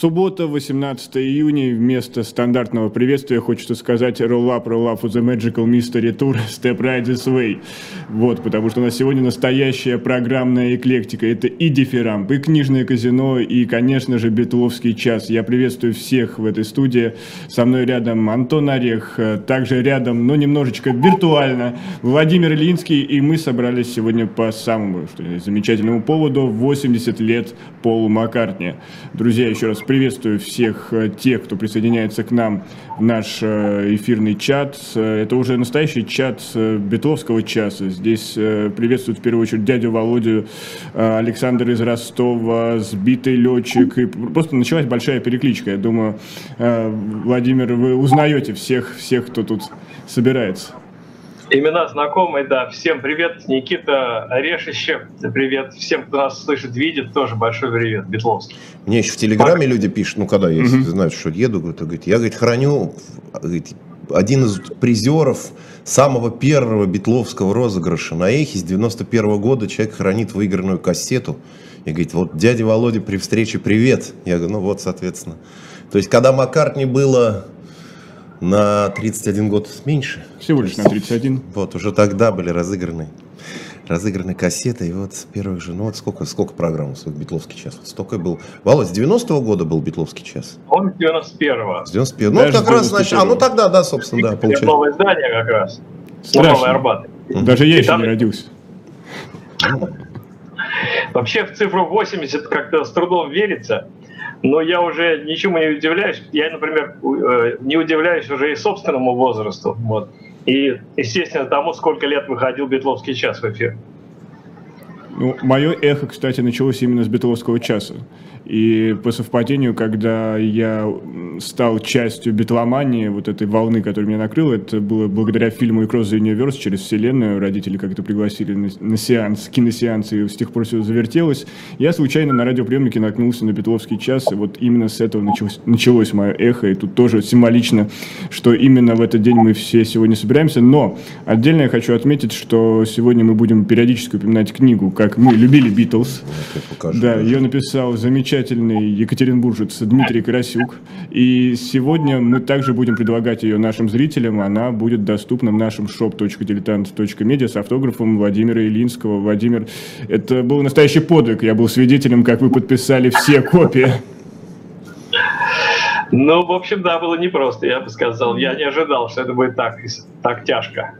Суббота, 18 июня. Вместо стандартного приветствия хочется сказать roll up, roll up for the magical mystery tour, step right this way. Вот, потому что у нас сегодня настоящая программная эклектика. Это и дифирамп, и книжное казино, и, конечно же, Бетловский час. Я приветствую всех в этой студии. Со мной рядом Антон Орех, также рядом, но немножечко виртуально, Владимир Ильинский, и мы собрались сегодня по самому что замечательному поводу 80 лет Полу Маккартни. Друзья, еще раз приветствую всех э, тех, кто присоединяется к нам в наш э, эфирный чат. Э, это уже настоящий чат Бетловского часа. Здесь приветствуют в первую очередь дядю Володю, Александр из Ростова, сбитый летчик. И просто началась большая перекличка. Я думаю, Владимир, вы узнаете всех, всех, кто тут собирается. Имена знакомые, да. Всем привет, Никита Орешище. Привет всем, кто нас слышит, видит, тоже большой привет, Бетловский. Мне еще в Телеграме Пак. люди пишут, ну, когда я, если знают, что еду, говорит, я, говорит, храню говорит, один из призеров самого первого битловского розыгрыша на Эхе с 91 -го года человек хранит выигранную кассету. И говорит, вот дядя Володя при встрече привет. Я говорю, ну вот, соответственно. То есть, когда Маккартни было на 31 год меньше. Всего лишь на 31. Вот, уже тогда были разыграны разыграны кассеты, и вот с первых же, ну вот сколько, сколько программ, сколько Битловский час, вот столько был. Володь, с 90-го года был Битловский час? Он с 91-го. С 91-го, ну как раз, значит, а ну тогда, да, собственно, да, получается. Новое здание как раз, Страшно. Новый Арбат. Даже я еще не родился. Вообще в цифру 80 как-то с трудом верится, но я уже ничему не удивляюсь. Я, например, э, не удивляюсь уже и собственному возрасту. Вот. И, естественно, тому, сколько лет выходил Бетловский час в эфир. Ну, мое эхо, кстати, началось именно с Бетловского часа. И по совпадению, когда я стал частью битломании, вот этой волны, которая меня накрыла, это было благодаря фильму «Across the Universe» через вселенную. Родители как-то пригласили на, на сеанс, киносеанс, и с тех пор все завертелось. Я случайно на радиоприемнике наткнулся на Бетловский час, и вот именно с этого началось, началось мое эхо. И тут тоже символично, что именно в этот день мы все сегодня собираемся. Но отдельно я хочу отметить, что сегодня мы будем периодически упоминать книгу, как мы любили Битлз. Да, ее написал замечательный екатеринбуржец Дмитрий Карасюк. И сегодня мы также будем предлагать ее нашим зрителям. Она будет доступна в нашем shop.diletant.media с автографом Владимира Илинского. Владимир, это был настоящий подвиг. Я был свидетелем, как вы подписали все копии. Ну, в общем, да, было непросто, я бы сказал. Я не ожидал, что это будет так, так тяжко.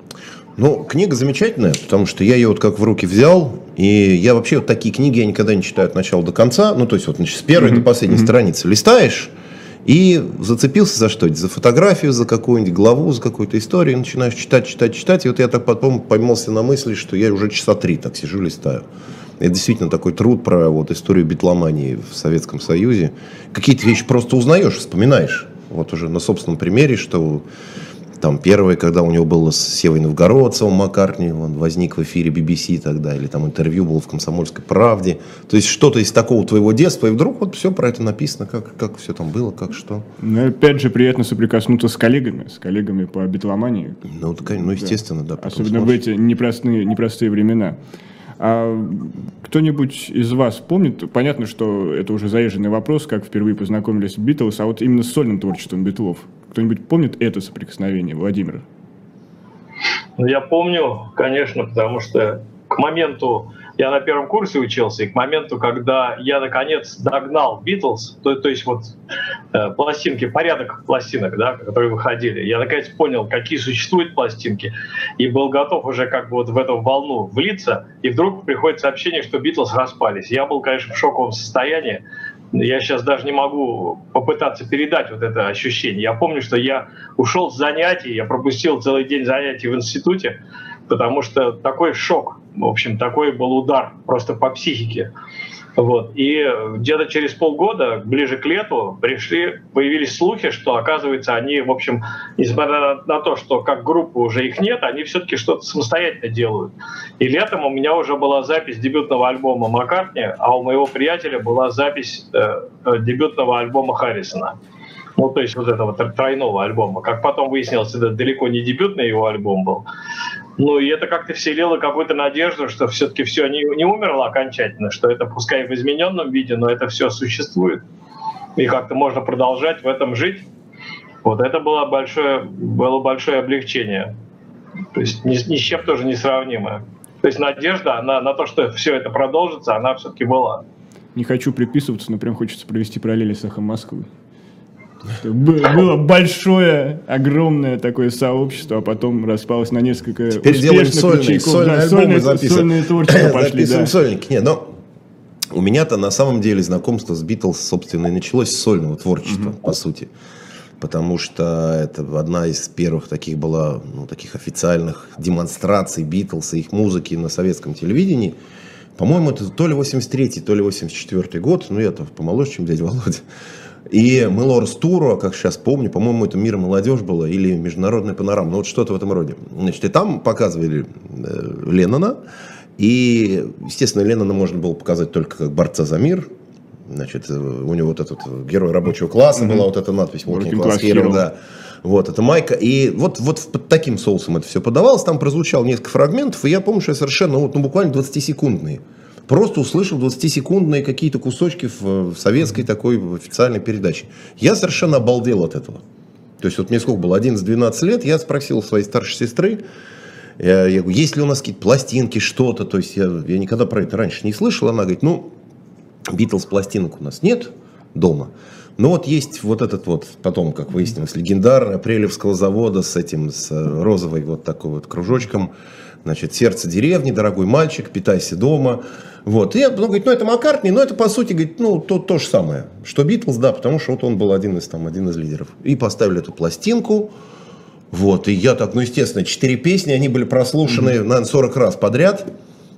Ну, книга замечательная, потому что я ее вот как в руки взял, и я вообще вот такие книги я никогда не читаю от начала до конца, ну, то есть вот значит, с первой mm-hmm. до последней mm-hmm. страницы листаешь, и зацепился за что-нибудь, за фотографию, за какую-нибудь главу, за какую-то историю, начинаешь читать, читать, читать, и вот я так потом поймался на мысли, что я уже часа три так сижу, листаю. Это действительно такой труд про вот историю битломании в Советском Союзе. Какие-то вещи просто узнаешь, вспоминаешь. Вот уже на собственном примере, что там первое, когда у него было с Севой Новгородцевым Маккартни, он возник в эфире BBC тогда, или там интервью было в «Комсомольской правде». То есть что-то из такого твоего детства, и вдруг вот все про это написано, как, как все там было, как что. Ну, опять же, приятно соприкоснуться с коллегами, с коллегами по битломании. Ну, ну естественно, да. да Особенно смотришь. в эти непростые, непростые времена. А кто-нибудь из вас помнит, понятно, что это уже заезженный вопрос, как впервые познакомились с Битлз, а вот именно с сольным творчеством Битлов. Кто-нибудь помнит это соприкосновение, Владимир? Ну, я помню, конечно, потому что к моменту я на первом курсе учился, и к моменту, когда я наконец догнал Битлз, то, то есть вот э, пластинки, порядок пластинок, да, которые выходили, я наконец понял, какие существуют пластинки, и был готов уже как бы вот в эту волну влиться, и вдруг приходит сообщение, что Битлз распались. Я был, конечно, в шоковом состоянии, я сейчас даже не могу попытаться передать вот это ощущение. Я помню, что я ушел с занятий, я пропустил целый день занятий в институте, потому что такой шок, в общем, такой был удар просто по психике. Вот. И где-то через полгода, ближе к лету, пришли, появились слухи, что, оказывается, они, в общем, несмотря на, на то, что как группы уже их нет, они все-таки что-то самостоятельно делают. И летом у меня уже была запись дебютного альбома Маккартни, а у моего приятеля была запись э, э дебютного альбома Харрисона. Ну, то есть вот этого тройного альбома. Как потом выяснилось, это далеко не дебютный его альбом был. Ну, и это как-то вселило какую-то надежду, что все-таки все не, не умерло окончательно, что это пускай в измененном виде, но это все существует. и как-то можно продолжать в этом жить. Вот это было большое, было большое облегчение. То есть ни, ни с чем тоже несравнимое. То есть надежда на, на то, что все это продолжится, она все-таки была. Не хочу приписываться, но прям хочется провести параллели с эхом Москвы. Было большое, огромное такое сообщество, а потом распалось на несколько Теперь делаем сольные, сольные да. Сольные творчества пошли, Записываем да. сольники. Нет, но у меня-то на самом деле знакомство с Битлз, собственно, и началось с сольного творчества, mm-hmm. по сути. Потому что это одна из первых таких была, ну, таких официальных демонстраций Битлз и их музыки на советском телевидении. По-моему, это то ли 83-й, то ли 84-й год, ну, я-то помоложе, чем дядя Володя. И мы Лорс Туру, как сейчас помню, по-моему, это «Мир и молодежь» было, или «Международная панорама», ну вот что-то в этом роде. Значит, и там показывали э, Леннона, и, естественно, Леннона можно было показать только как борца за мир, Значит, у него вот этот герой рабочего класса mm-hmm. была вот эта надпись Working Class Hero, да. Вот, это майка. И вот, вот под таким соусом это все подавалось. Там прозвучало несколько фрагментов, и я помню, что я совершенно, вот, ну, буквально 20-секундные просто услышал 20-секундные какие-то кусочки в, в советской такой в официальной передаче. Я совершенно обалдел от этого. То есть вот мне сколько было, 11-12 лет, я спросил своей старшей сестры, я, я говорю, есть ли у нас какие-то пластинки, что-то, то есть я, я никогда про это раньше не слышал, она говорит, ну, Битлз пластинок у нас нет дома, но вот есть вот этот вот, потом, как выяснилось, легендарный Апрелевского завода с этим, с розовой вот такой вот кружочком, значит, «Сердце деревни», «Дорогой мальчик», «Питайся дома», вот. И он говорит, ну это Маккартни, но это по сути, говорит, ну то, то же самое, что Битлз, да, потому что вот он был один из, там, один из лидеров. И поставили эту пластинку, вот, и я так, ну естественно, четыре песни, они были прослушаны, mm-hmm. наверное, 40 раз подряд.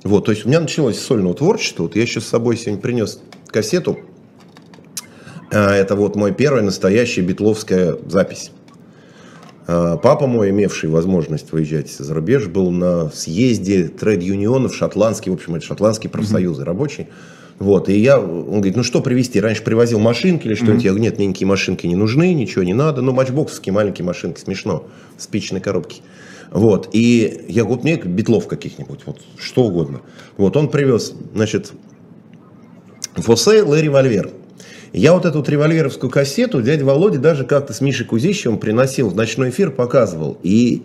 Вот, то есть у меня началось сольное творчество, вот я сейчас с собой сегодня принес кассету, а, это вот мой первая настоящая битловская запись. А, папа мой, имевший возможность выезжать за рубеж, был на съезде трейд-юнионов шотландский, в общем, это шотландские профсоюзы mm-hmm. рабочие. Вот, и я, он говорит, ну что привезти? Раньше привозил машинки или что-нибудь. Mm-hmm. Я говорю, нет, мне никакие машинки не нужны, ничего не надо. Ну, матчбоксовские маленькие машинки, смешно, спичные коробки. Вот, и я говорю, мне битлов каких-нибудь, вот, что угодно. Вот, он привез, значит, Фосейл и револьвер. Я вот эту вот револьверовскую кассету дядя Володя даже как-то с Мишей Кузищевым приносил в ночной эфир, показывал. И,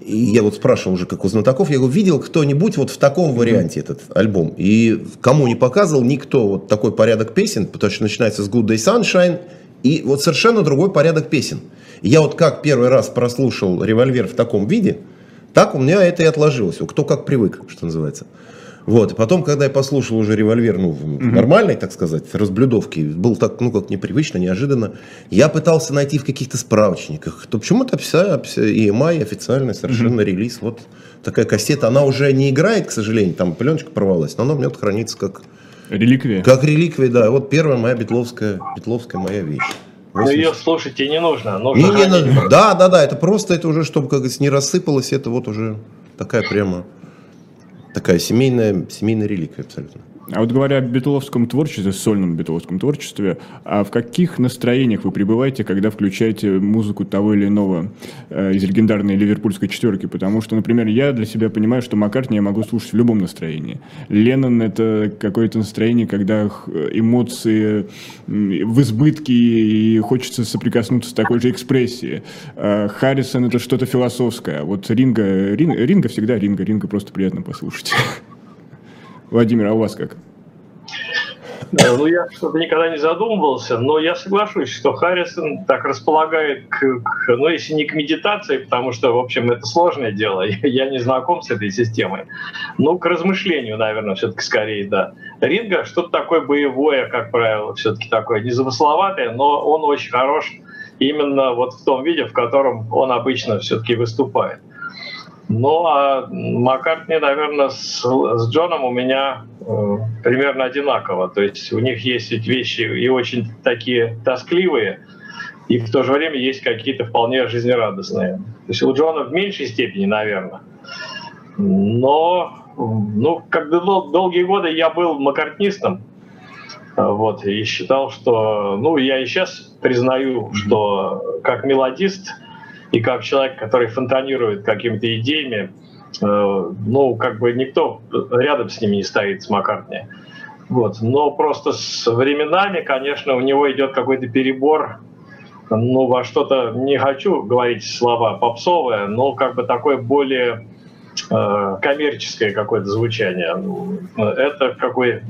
и я вот спрашивал уже, как у знатоков, я его видел кто-нибудь вот в таком варианте этот альбом. И кому не показывал никто вот такой порядок песен, потому что начинается с Good Day Sunshine, и вот совершенно другой порядок песен. я вот как первый раз прослушал револьвер в таком виде, так у меня это и отложилось. Кто как привык, что называется. Вот, и потом, когда я послушал уже револьвер, ну, в нормальной, так сказать, разблюдовке, был так, ну, как непривычно, неожиданно, я пытался найти в каких-то справочниках, то почему-то EMI официальный совершенно релиз, вот такая кассета, она уже не играет, к сожалению, там пленочка порвалась, но она у меня хранится как... Реликвия. Как реликвия, да. Вот первая моя битловская, битловская моя вещь. Но ее слушать и не нужно. нужно не, не, да, да, да, это просто, это уже, чтобы, как говорится, не рассыпалось, это вот уже такая прямо такая семейная, семейная реликвия абсолютно. А вот говоря о битловском творчестве, сольном битловском творчестве, а в каких настроениях вы пребываете, когда включаете музыку того или иного э, из легендарной ливерпульской четверки? Потому что, например, я для себя понимаю, что Маккартни я могу слушать в любом настроении. Леннон — это какое-то настроение, когда эмоции в избытке и хочется соприкоснуться с такой же экспрессией. А Харрисон — это что-то философское. Вот Ринга, Ринга, Ринга всегда Ринга, Ринга просто приятно послушать. Владимир, а у вас как? Ну, я что-то никогда не задумывался, но я соглашусь, что Харрисон так располагает к, к, ну, если не к медитации, потому что, в общем, это сложное дело, я не знаком с этой системой, но к размышлению, наверное, все-таки скорее, да. Ринга что-то такое боевое, как правило, все-таки такое незамысловатое, но он очень хорош именно вот в том виде, в котором он обычно все-таки выступает. Ну, а Маккартни, наверное, с, с Джоном у меня э, примерно одинаково. То есть у них есть эти вещи и очень такие тоскливые, и в то же время есть какие-то вполне жизнерадостные. То есть у Джона в меньшей степени, наверное. Но, ну, как бы дол- долгие годы я был маккартнистом, вот, и считал, что, ну, я и сейчас признаю, что как мелодист – и как человек, который фонтанирует какими-то идеями, э, ну, как бы никто рядом с ними не стоит, с Маккартни. Вот. Но просто с временами, конечно, у него идет какой-то перебор ну, во что-то, не хочу говорить слова попсовое, но как бы такое более э, коммерческое какое-то звучание. Это какой...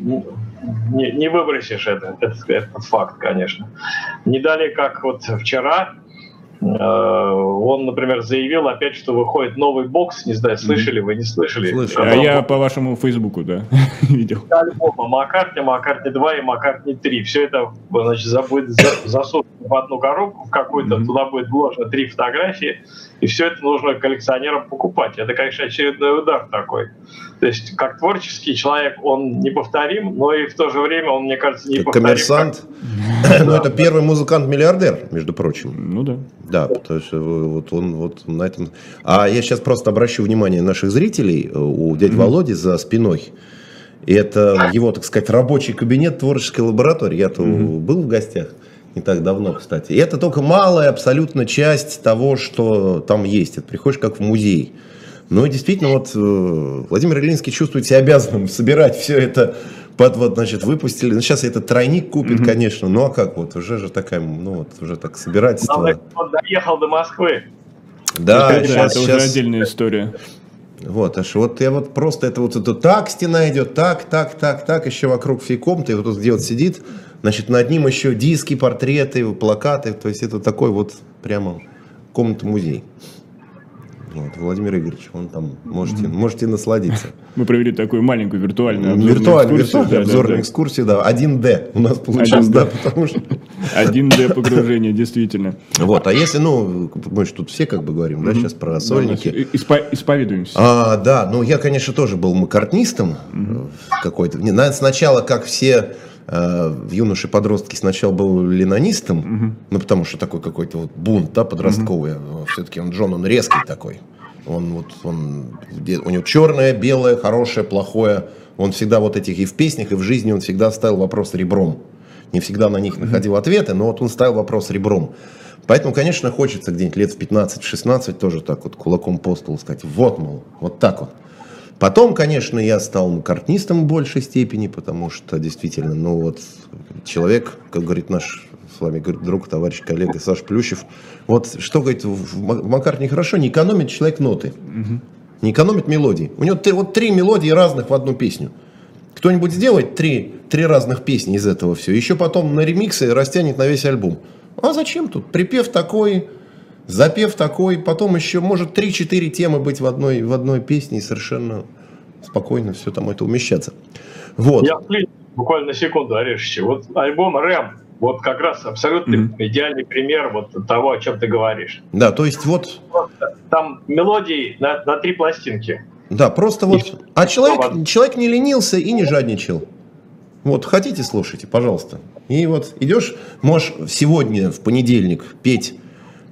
Не, не выбросишь это, этот, этот факт, конечно. Не далее, как вот вчера он, например, заявил опять, что выходит новый бокс. Не знаю, слышали вы, не слышали? Слышали. А я по вашему Фейсбуку, да, видел. Альбома Маккартни, Маккартни 2 и Маккартни 3. Все это, значит, будет засунуто в одну коробку в какую-то, mm-hmm. туда будет вложено три фотографии, и все это нужно коллекционерам покупать. Это, конечно, очередной удар такой. То есть, как творческий человек, он неповторим, но и в то же время он, мне кажется, неповторим. Коммерсант. Ну, это первый музыкант-миллиардер, между прочим. Ну да. Да, потому что вот он вот на этом... А я сейчас просто обращу внимание наших зрителей э, у дяди Володи за спиной. И это его, так сказать, рабочий кабинет творческой лаборатории. Я-то был в гостях не так давно, кстати. И это только малая абсолютно часть того, что там есть. Это приходишь как в музей. Ну и действительно, вот э, Владимир Ильинский чувствует себя обязанным собирать все это под вот, значит, выпустили. Ну, сейчас этот тройник купит, mm-hmm. конечно. Ну, а как вот, уже же такая, ну, вот, уже так собирательство. Он доехал до Москвы. Да, это, сейчас, это сейчас... уже отдельная история. Вот, аж вот я вот просто это вот это так стена идет, так, так, так, так, еще вокруг всей комнаты, вот тут где вот сидит, значит, над ним еще диски, портреты, плакаты, то есть это такой вот прямо комната-музей. Вот, Владимир Игоревич, он там, можете, можете насладиться. Мы провели такую маленькую виртуальную обзорную виртуальную, экскурсию. Виртуальную да, обзорную да, экскурсию, да. 1D у нас получилось, 1D. да, потому что... 1D погружение, действительно. Вот, а если, ну, мы же тут все как бы говорим, да, сейчас про сольники. Испо исповедуемся. А, да, ну я, конечно, тоже был маккартнистом какой-то. Сначала, как все в юноши-подростки сначала был ленонистом, угу. ну, потому что такой какой-то вот бунт, да, подростковый. Угу. Все-таки он Джон, он резкий такой. Он вот, он, у него черное, белое, хорошее, плохое. Он всегда вот этих и в песнях, и в жизни он всегда ставил вопрос ребром. Не всегда на них находил ответы, но вот он ставил вопрос ребром. Поэтому, конечно, хочется где-нибудь лет в 15-16 тоже так вот кулаком по столу сказать, вот, мол, вот так вот. Потом, конечно, я стал маккартнистом в большей степени, потому что действительно, ну вот, человек, как говорит наш с вами говорит, друг, товарищ, коллега Саш Плющев, вот что, говорит, в Маккартне хорошо, не экономит человек ноты, угу. не экономит мелодии. У него три, вот три мелодии разных в одну песню. Кто-нибудь сделает три, три разных песни из этого все, еще потом на ремиксы растянет на весь альбом. А зачем тут? Припев такой, Запев такой, потом еще может 3-4 темы быть в одной, в одной песне и совершенно спокойно все там это умещаться. Вот. Я буквально на секунду, Орешечи. Вот альбом «Рэм», вот как раз абсолютно mm-hmm. идеальный пример вот того, о чем ты говоришь. Да, то есть вот... Там мелодии на, на три пластинки. Да, просто вот... И а человек, человек не ленился и не жадничал. Вот, хотите, слушайте, пожалуйста. И вот идешь, можешь сегодня, в понедельник, петь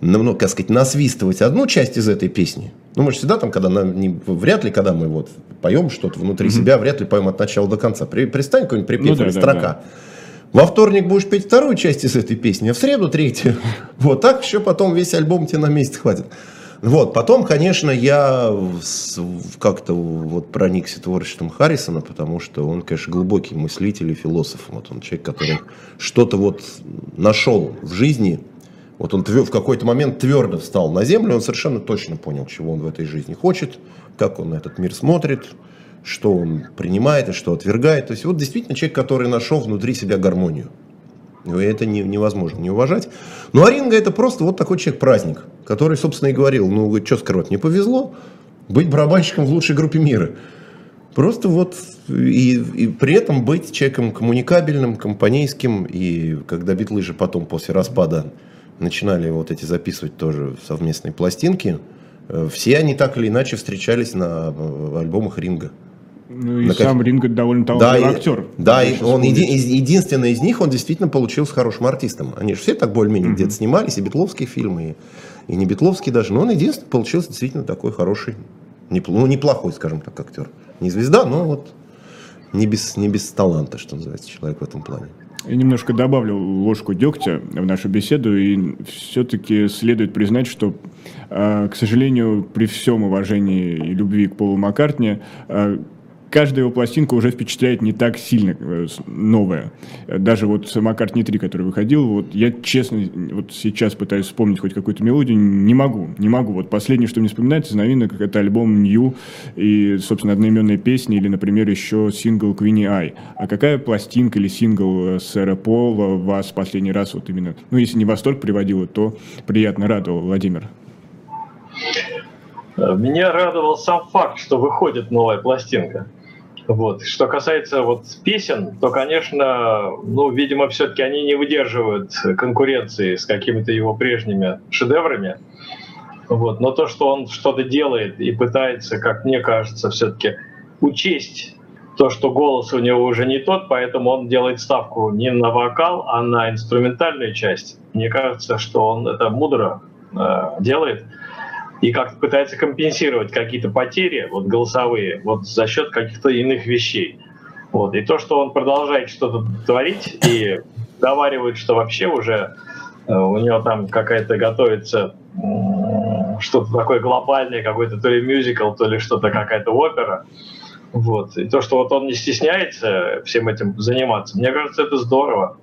ну, как сказать, насвистывать одну часть из этой песни. Ну, мы же всегда там, когда нам, не, вряд ли, когда мы вот поем что-то внутри mm-hmm. себя, вряд ли поем от начала до конца. При, пристань какой-нибудь припев ну, да, строка. Да, да. Во вторник будешь петь вторую часть из этой песни, а в среду третью. Вот так еще потом весь альбом тебе на месяц хватит. Вот, потом, конечно, я как-то вот проникся творчеством Харрисона, потому что он, конечно, глубокий мыслитель и философ. Вот он человек, который что-то вот нашел в жизни, вот он в какой-то момент твердо встал на землю, он совершенно точно понял, чего он в этой жизни хочет, как он на этот мир смотрит, что он принимает и что отвергает. То есть вот действительно человек, который нашел внутри себя гармонию. И это не, невозможно не уважать. Ну а Ринга это просто вот такой человек-праздник, который, собственно, и говорил, ну, что скрывать, не повезло быть барабанщиком в лучшей группе мира. Просто вот и, и при этом быть человеком коммуникабельным, компанейским. И когда Битлы же потом после распада начинали вот эти записывать тоже совместные пластинки, э, все они так или иначе встречались на э, альбомах Ринга. Ну и на сам как... Ринга довольно талантливый да, актер. Да, и он еди... единственный из них, он действительно получился хорошим артистом. Они же все так более-менее mm-hmm. где-то снимались, и битловские фильмы, и, и не битловские даже. Но он единственный получился действительно такой хороший, непл... ну неплохой, скажем так, актер. Не звезда, но вот не без, не без таланта, что называется, человек в этом плане. Я немножко добавлю ложку дегтя в нашу беседу, и все-таки следует признать, что, а, к сожалению, при всем уважении и любви к Полу Маккартни, а, каждая его пластинка уже впечатляет не так сильно э, новая. Даже вот Маккартни 3, который выходил, вот я честно вот сейчас пытаюсь вспомнить хоть какую-то мелодию, не могу, не могу. Вот последнее, что мне вспоминается из новинок, это альбом New и, собственно, одноименные песни или, например, еще сингл Queenie Eye. А какая пластинка или сингл э, Сэра Пола вас последний раз вот именно, ну, если не восторг приводила, то приятно радовал, Владимир? Меня радовал сам факт, что выходит новая пластинка. Вот. Что касается вот песен, то, конечно, ну, видимо, все-таки они не выдерживают конкуренции с какими-то его прежними шедеврами. Вот. Но то, что он что-то делает и пытается, как мне кажется, все-таки учесть то, что голос у него уже не тот, поэтому он делает ставку не на вокал, а на инструментальную часть. Мне кажется, что он это мудро э, делает и как-то пытается компенсировать какие-то потери вот, голосовые вот, за счет каких-то иных вещей. Вот. И то, что он продолжает что-то творить и доваривает, что вообще уже э, у него там какая-то готовится что-то такое глобальное, какой-то то ли мюзикл, то ли что-то какая-то опера. Вот. И то, что вот он не стесняется всем этим заниматься, мне кажется, это здорово.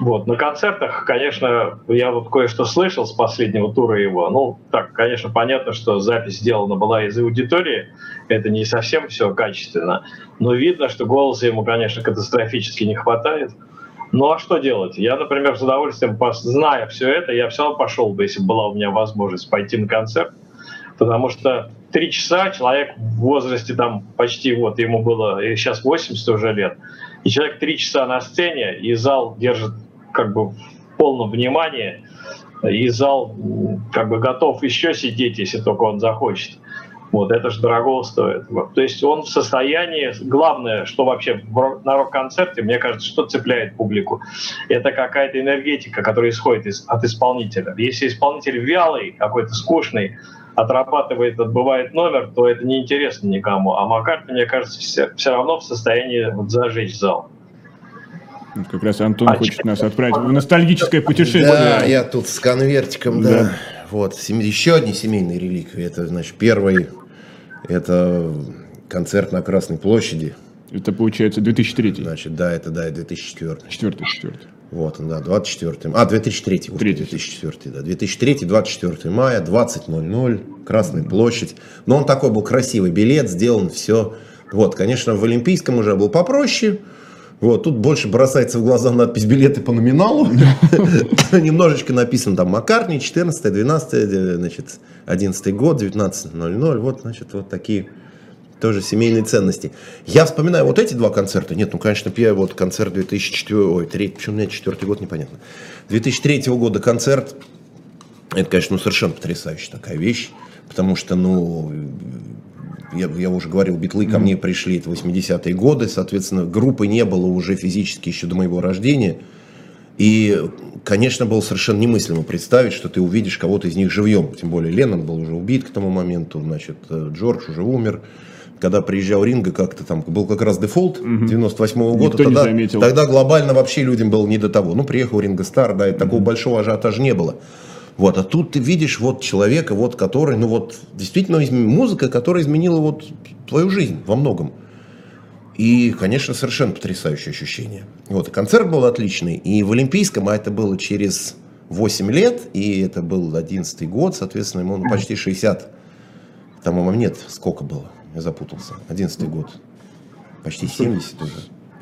Вот. На концертах, конечно, я вот кое-что слышал с последнего тура его. Ну, так, конечно, понятно, что запись сделана была из аудитории. Это не совсем все качественно. Но видно, что голоса ему, конечно, катастрофически не хватает. Ну а что делать? Я, например, с удовольствием, зная все это, я все равно пошел бы, если была у меня возможность пойти на концерт. Потому что три часа человек в возрасте там почти вот, ему было, и сейчас 80 уже лет, и человек три часа на сцене, и зал держит как бы в полном внимании, и зал как бы готов еще сидеть, если только он захочет. Вот, это же дорого стоит. То есть он в состоянии, главное, что вообще на рок-концерте, мне кажется, что цепляет публику, это какая-то энергетика, которая исходит из, от исполнителя. Если исполнитель вялый, какой-то скучный, отрабатывает, отбывает номер, то это неинтересно никому. А Маккартни, мне кажется, все, все равно в состоянии вот зажечь зал. Как раз Антон а хочет нас отправить в ностальгическое путешествие. Да, я тут с конвертиком, да. да. Вот, еще одни семейные реликвии. Это, значит, первый, это концерт на Красной площади. Это получается 2003. Значит, да, это да, 2004. Четвертый, четвертый. Вот он, да, 24 А, 2003. 3. 2004, да. 2003, 24 мая, 20.00, Красная площадь. Но он такой был красивый билет, сделан все. Вот, конечно, в Олимпийском уже был попроще. Вот, тут больше бросается в глаза надпись «Билеты по номиналу». Немножечко написано там Маккартни, 14 12 значит, 11 год, 19.00. Вот, значит, вот такие тоже семейные ценности. Я вспоминаю вот эти два концерта. Нет, ну, конечно, первый вот концерт 2004, ой, третий, почему у меня четвертый год, непонятно. 2003 года концерт, это, конечно, ну, совершенно потрясающая такая вещь, потому что, ну, я, я уже говорил, битлы ко мне пришли, это 80-е годы, соответственно, группы не было уже физически еще до моего рождения. И, конечно, было совершенно немыслимо представить, что ты увидишь кого-то из них живьем. Тем более Леннон был уже убит к тому моменту, значит, э, Джордж уже умер когда приезжал Ринга, как-то там был как раз дефолт угу. 98 -го года, Никто тогда, не заметил. тогда глобально вообще людям было не до того. Ну, приехал Ринга Стар, да, и угу. такого большого ажиотажа не было. Вот, а тут ты видишь вот человека, вот который, ну вот, действительно музыка, которая изменила вот твою жизнь во многом. И, конечно, совершенно потрясающее ощущение. Вот, и концерт был отличный, и в Олимпийском, а это было через 8 лет, и это был 11 год, соответственно, ему ну, почти 60, там, нет, сколько было? Я запутался. 11 год. Почти 70 уже.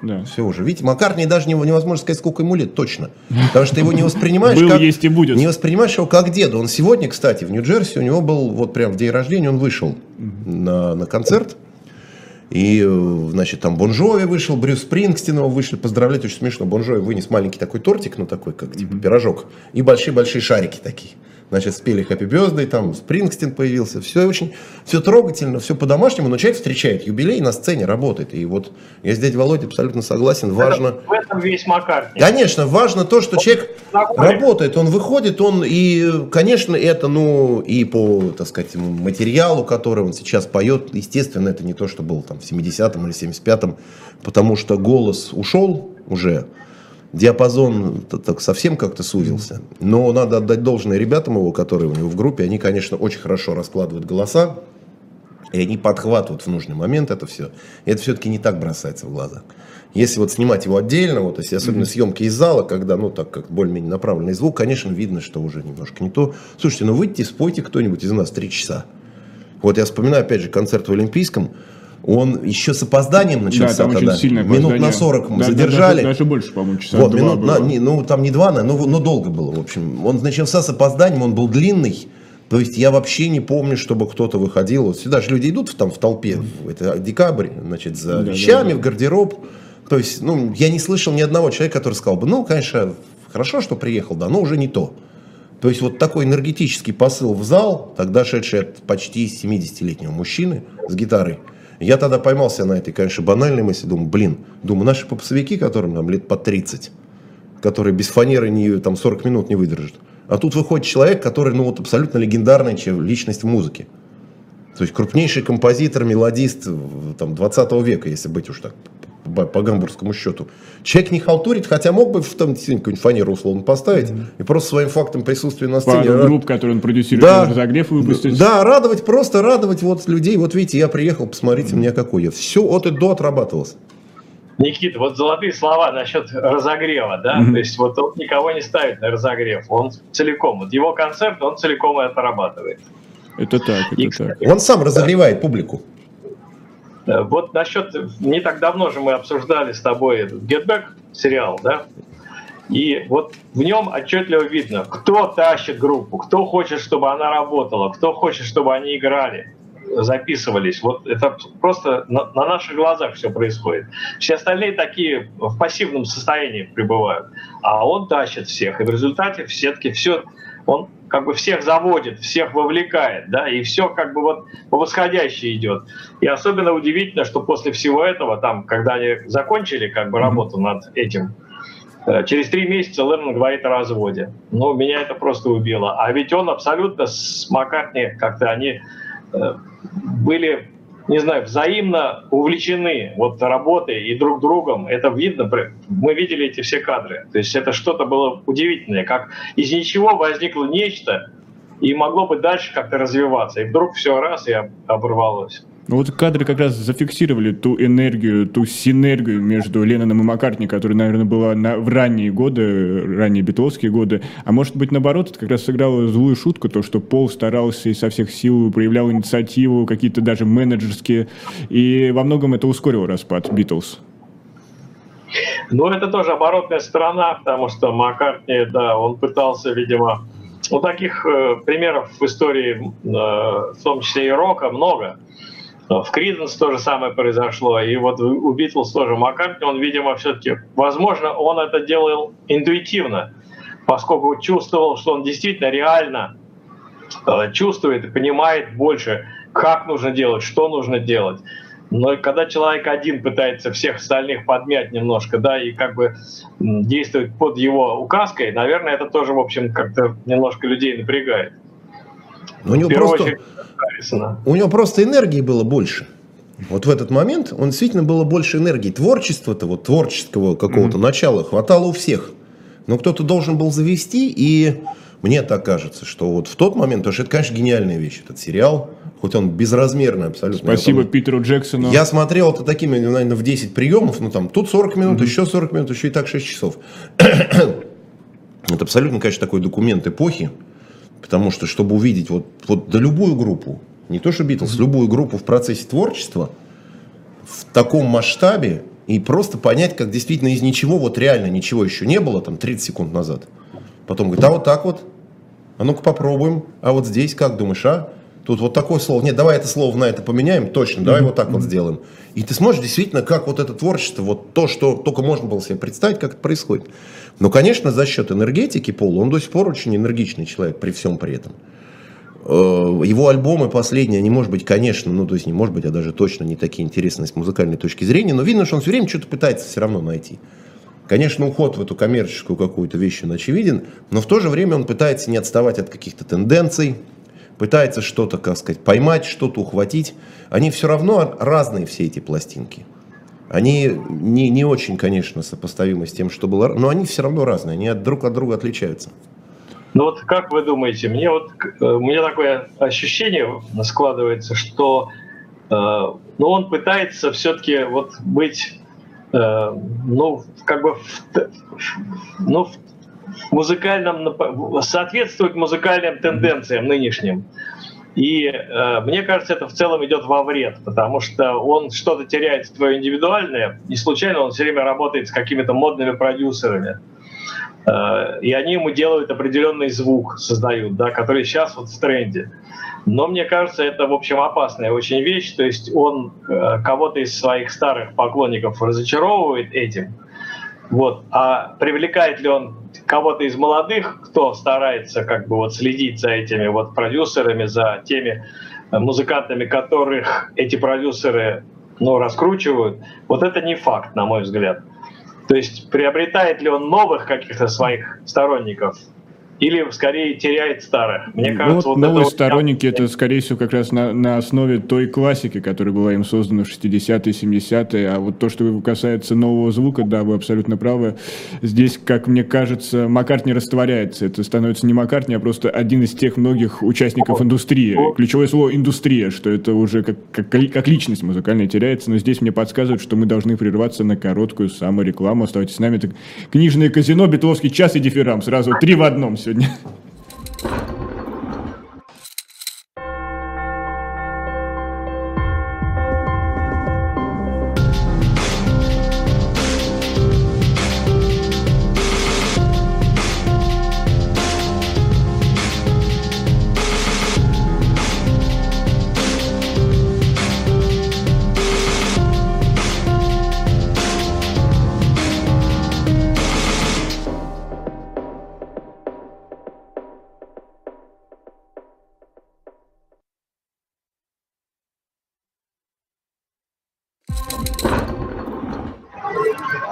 Да. Все уже. Видите, Маккартни даже невозможно сказать, сколько ему лет точно. Потому что его не воспринимаешь был, как... есть и будет. Не воспринимаешь его как деда. Он сегодня, кстати, в Нью-Джерси, у него был, вот прям в день рождения, он вышел на, на концерт. И, значит, там Бонжови вышел, Брюс Спрингстин его вышли поздравлять, очень смешно. Бонжови вынес маленький такой тортик, ну такой, как типа пирожок, и большие-большие шарики такие значит, спели Happy Birthday, там Спрингстин появился, все очень, все трогательно, все по-домашнему, но человек встречает юбилей на сцене, работает. И вот я с дядей Володей абсолютно согласен, важно... В этом весь Маккартни. Конечно, важно то, что он человек работает, он выходит, он, и, конечно, это, ну, и по, так сказать, материалу, который он сейчас поет, естественно, это не то, что было там в 70-м или 75-м, потому что голос ушел уже, диапазон так совсем как-то сузился. Но надо отдать должное ребятам его, которые у него в группе. Они, конечно, очень хорошо раскладывают голоса. И они подхватывают в нужный момент это все. И это все-таки не так бросается в глаза. Если вот снимать его отдельно, вот, если особенно mm-hmm. съемки из зала, когда, ну, так как более-менее направленный звук, конечно, видно, что уже немножко не то. Слушайте, ну выйдите, спойте кто-нибудь из нас три часа. Вот я вспоминаю, опять же, концерт в Олимпийском, он еще с опозданием начался да, там тогда. Очень сильное минут на 40 да, задержали. Даже, даже больше, по-моему, часа вот, минут было. На, не, ну, там не два, но, но долго было, в общем. Он начался с опозданием, он был длинный. То есть я вообще не помню, чтобы кто-то выходил. Вот сюда же люди идут в, там, в толпе, это декабрь, значит, за да, вещами, да, да. в гардероб. То есть, ну, я не слышал ни одного человека, который сказал бы, ну, конечно, хорошо, что приехал, да, но уже не то. То есть вот такой энергетический посыл в зал, тогда шедший от почти 70-летнего мужчины с гитарой, я тогда поймался на этой, конечно, банальной мысли, думаю, блин, думаю, наши попсовики, которым там лет по 30, которые без фанеры не, там 40 минут не выдержат. А тут выходит человек, который, ну вот абсолютно легендарная личность в музыке. То есть крупнейший композитор, мелодист там, 20 века, если быть уж так по, по гамбургскому счету. Человек не халтурит, хотя мог бы в там какую-нибудь фанеру условно поставить mm-hmm. и просто своим фактом присутствия на сцене. Пару групп, которые он продюсирует, да, разогрев выпустить. Да, радовать, просто радовать вот людей. Вот видите, я приехал, посмотрите, mm-hmm. меня какой я. Все от и до отрабатывалось. Никита, вот золотые слова насчет разогрева, да, mm-hmm. то есть вот он никого не ставит на разогрев, он целиком, вот его концерт, он целиком это отрабатывает. Это так, это и, так. Он сам разогревает да. публику. Э, вот насчет, не так давно же мы обсуждали с тобой Get Back сериал, да? И вот в нем отчетливо видно, кто тащит группу, кто хочет, чтобы она работала, кто хочет, чтобы они играли, записывались. Вот это просто на, на наших глазах все происходит. Все остальные такие в пассивном состоянии пребывают. А он тащит всех. И в результате все-таки все, он как бы всех заводит, всех вовлекает, да, и все как бы вот по восходящей идет. И особенно удивительно, что после всего этого, там, когда они закончили как бы работу над этим, э, через три месяца Лерман говорит о разводе. Ну, меня это просто убило. А ведь он абсолютно с Маккартни как-то они э, были не знаю, взаимно увлечены вот работой и друг другом. Это видно, мы видели эти все кадры. То есть это что-то было удивительное, как из ничего возникло нечто, и могло бы дальше как-то развиваться. И вдруг все раз и оборвалось. Ну вот кадры как раз зафиксировали ту энергию, ту синергию между Ленноном и Маккартни, которая, наверное, была на, в ранние годы, ранние битловские годы. А может быть, наоборот, это как раз сыграло злую шутку, то, что Пол старался и со всех сил проявлял инициативу, какие-то даже менеджерские, и во многом это ускорило распад Битлз. Ну, это тоже оборотная сторона, потому что Маккартни, да, он пытался, видимо, у таких э, примеров в истории, э, в том числе и рока, много. В Криденс то же самое произошло. И вот у Битлз тоже Маккартни, он, видимо, все-таки, возможно, он это делал интуитивно, поскольку чувствовал, что он действительно реально э, чувствует и понимает больше, как нужно делать, что нужно делать. Но когда человек один пытается всех остальных подмять немножко, да, и как бы действовать под его указкой, наверное, это тоже, в общем, как-то немножко людей напрягает. Но у него просто, очередь, у него просто энергии было больше. Вот в этот момент он действительно было больше энергии. Творчества-то, вот творческого какого-то mm-hmm. начала хватало у всех. Но кто-то должен был завести, и мне так кажется, что вот в тот момент, потому что это, конечно, гениальная вещь, этот сериал, хоть он безразмерный абсолютно. Спасибо там, Питеру Джексону. Я смотрел это такими, наверное, в 10 приемов, ну там тут 40 минут, mm-hmm. еще 40 минут, еще и так 6 часов. это абсолютно, конечно, такой документ эпохи. Потому что, чтобы увидеть вот, вот да любую группу, не то что Битлз, любую группу в процессе творчества в таком масштабе и просто понять, как действительно из ничего, вот реально ничего еще не было, там 30 секунд назад. Потом говорит, а вот так вот, а ну-ка попробуем, а вот здесь как думаешь, а? Тут вот такое слово, нет, давай это слово на это поменяем, точно, давай вот так вот сделаем. И ты сможешь действительно, как вот это творчество, вот то, что только можно было себе представить, как это происходит. Но, конечно, за счет энергетики Пола, он до сих пор очень энергичный человек при всем при этом. Э, его альбомы последние, они, может быть, конечно, ну, то есть не может быть, а даже точно не такие интересные с музыкальной точки зрения, но видно, что он все время что-то пытается все равно найти. Конечно, уход в эту коммерческую какую-то вещь, он очевиден, но в то же время он пытается не отставать от каких-то тенденций, пытается что-то, как сказать, поймать, что-то ухватить. Они все равно разные, все эти пластинки. Они не, не очень, конечно, сопоставимы с тем, что было, но они все равно разные, они друг от друга отличаются. Ну вот как вы думаете, мне вот у меня такое ощущение складывается, что но он пытается все-таки вот быть, ну, как бы, ну, музыкальном, соответствовать музыкальным тенденциям нынешним. И э, мне кажется, это в целом идет во вред, потому что он что-то теряет свое индивидуальное. Не случайно он все время работает с какими-то модными продюсерами. Э, и они ему делают определенный звук, создают, да, который сейчас вот в тренде. Но мне кажется, это, в общем, опасная очень вещь. То есть он э, кого-то из своих старых поклонников разочаровывает этим. Вот. А привлекает ли он кого-то из молодых, кто старается как бы вот следить за этими вот продюсерами, за теми э, музыкантами, которых эти продюсеры ну, раскручивают, вот это не факт, на мой взгляд. То есть приобретает ли он новых каких-то своих сторонников, или скорее теряет старых. Мне кажется, вот, вот новые это сторонники вот... это, скорее всего, как раз на, на основе той классики, которая была им создана в 60-е, 70-е. А вот то, что касается нового звука, да, вы абсолютно правы. Здесь, как мне кажется, Маккарт не растворяется. Это становится не Маккартни, а просто один из тех многих участников индустрии. Ключевое слово «индустрия», что это уже как, как, как личность музыкальная теряется. Но здесь мне подсказывают, что мы должны прерваться на короткую саморекламу. Оставайтесь с нами. Это книжное казино, Бетловский час и дифирам. Сразу три в одном сегодня сегодня.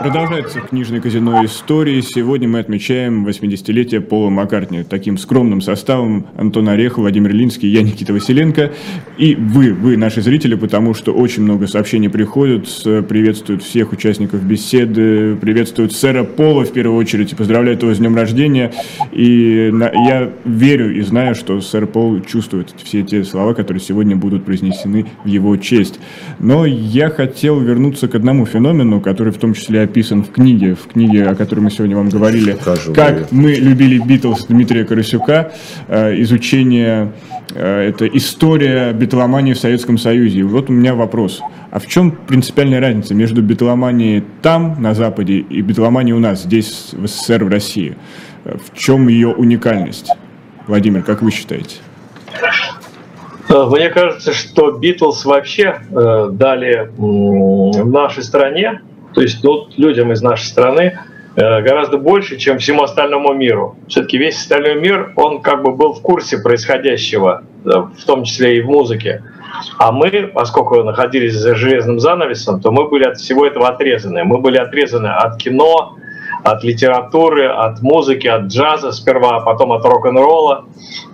Продолжается книжное казино истории. Сегодня мы отмечаем 80-летие Пола Маккартни. Таким скромным составом Антон Орех, Владимир Линский, я Никита Василенко. И вы, вы, наши зрители, потому что очень много сообщений приходят, приветствуют всех участников беседы, приветствуют сэра Пола в первую очередь и поздравляют его с днем рождения. И я верю и знаю, что сэр Пол чувствует все те слова, которые сегодня будут произнесены в его честь. Но я хотел вернуться к одному феномену, который в том числе описан в книге, в книге, о которой мы сегодня вам говорили, Покажу, как мы любили Битлз Дмитрия Карасюка, э, изучение, э, это история битломании в Советском Союзе. И вот у меня вопрос. А в чем принципиальная разница между битломанией там, на Западе, и битломанией у нас, здесь, в СССР, в России? В чем ее уникальность? Владимир, как вы считаете? Э, мне кажется, что Битлз вообще э, дали в нашей стране то есть ну, людям из нашей страны э, гораздо больше, чем всему остальному миру. Все-таки весь остальной мир, он как бы был в курсе происходящего, э, в том числе и в музыке. А мы, поскольку находились за железным занавесом, то мы были от всего этого отрезаны. Мы были отрезаны от кино, от литературы, от музыки, от джаза сперва, а потом от рок-н-ролла,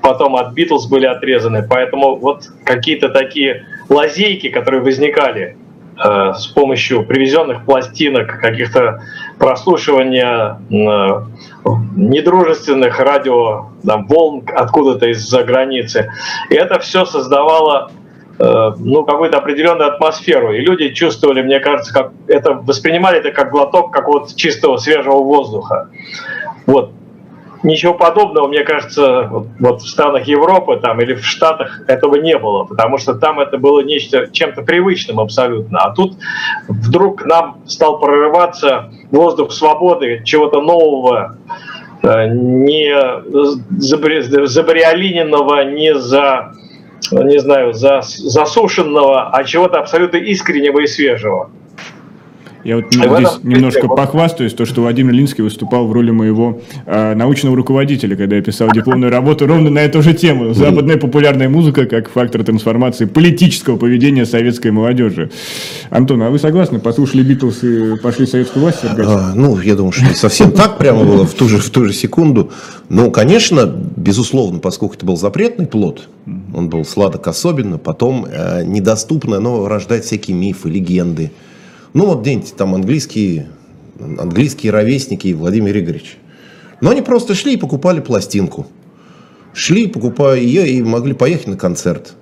потом от Битлз были отрезаны. Поэтому вот какие-то такие лазейки, которые возникали с помощью привезенных пластинок, каких-то прослушивания э, недружественных радио там, волн откуда-то из-за границы. И это все создавало э, ну, какую-то определенную атмосферу. И люди чувствовали, мне кажется, как это воспринимали это как глоток какого-то чистого свежего воздуха. Вот ничего подобного, мне кажется, вот в странах Европы там, или в Штатах этого не было, потому что там это было нечто чем-то привычным абсолютно. А тут вдруг нам стал прорываться воздух свободы, чего-то нового, э, не забриолиненного, не за не знаю, за, засушенного, а чего-то абсолютно искреннего и свежего. Я вот а здесь немножко похвастаюсь, то, что Владимир Линский выступал в роли моего э, научного руководителя, когда я писал дипломную работу ровно на эту же тему. Западная популярная музыка как фактор трансформации политического поведения советской молодежи. Антон, а вы согласны? Послушали Битлз и пошли советскую власть? А, ну, я думаю, что не совсем так прямо было в ту же, в ту же секунду. Ну, конечно, безусловно, поскольку это был запретный плод, он был сладок особенно, потом э, недоступно, но рождать всякие мифы, легенды. Ну, вот где-нибудь там английские, английские ровесники Владимир Игоревич. Но они просто шли и покупали пластинку. Шли, покупая ее, и могли поехать на концерт.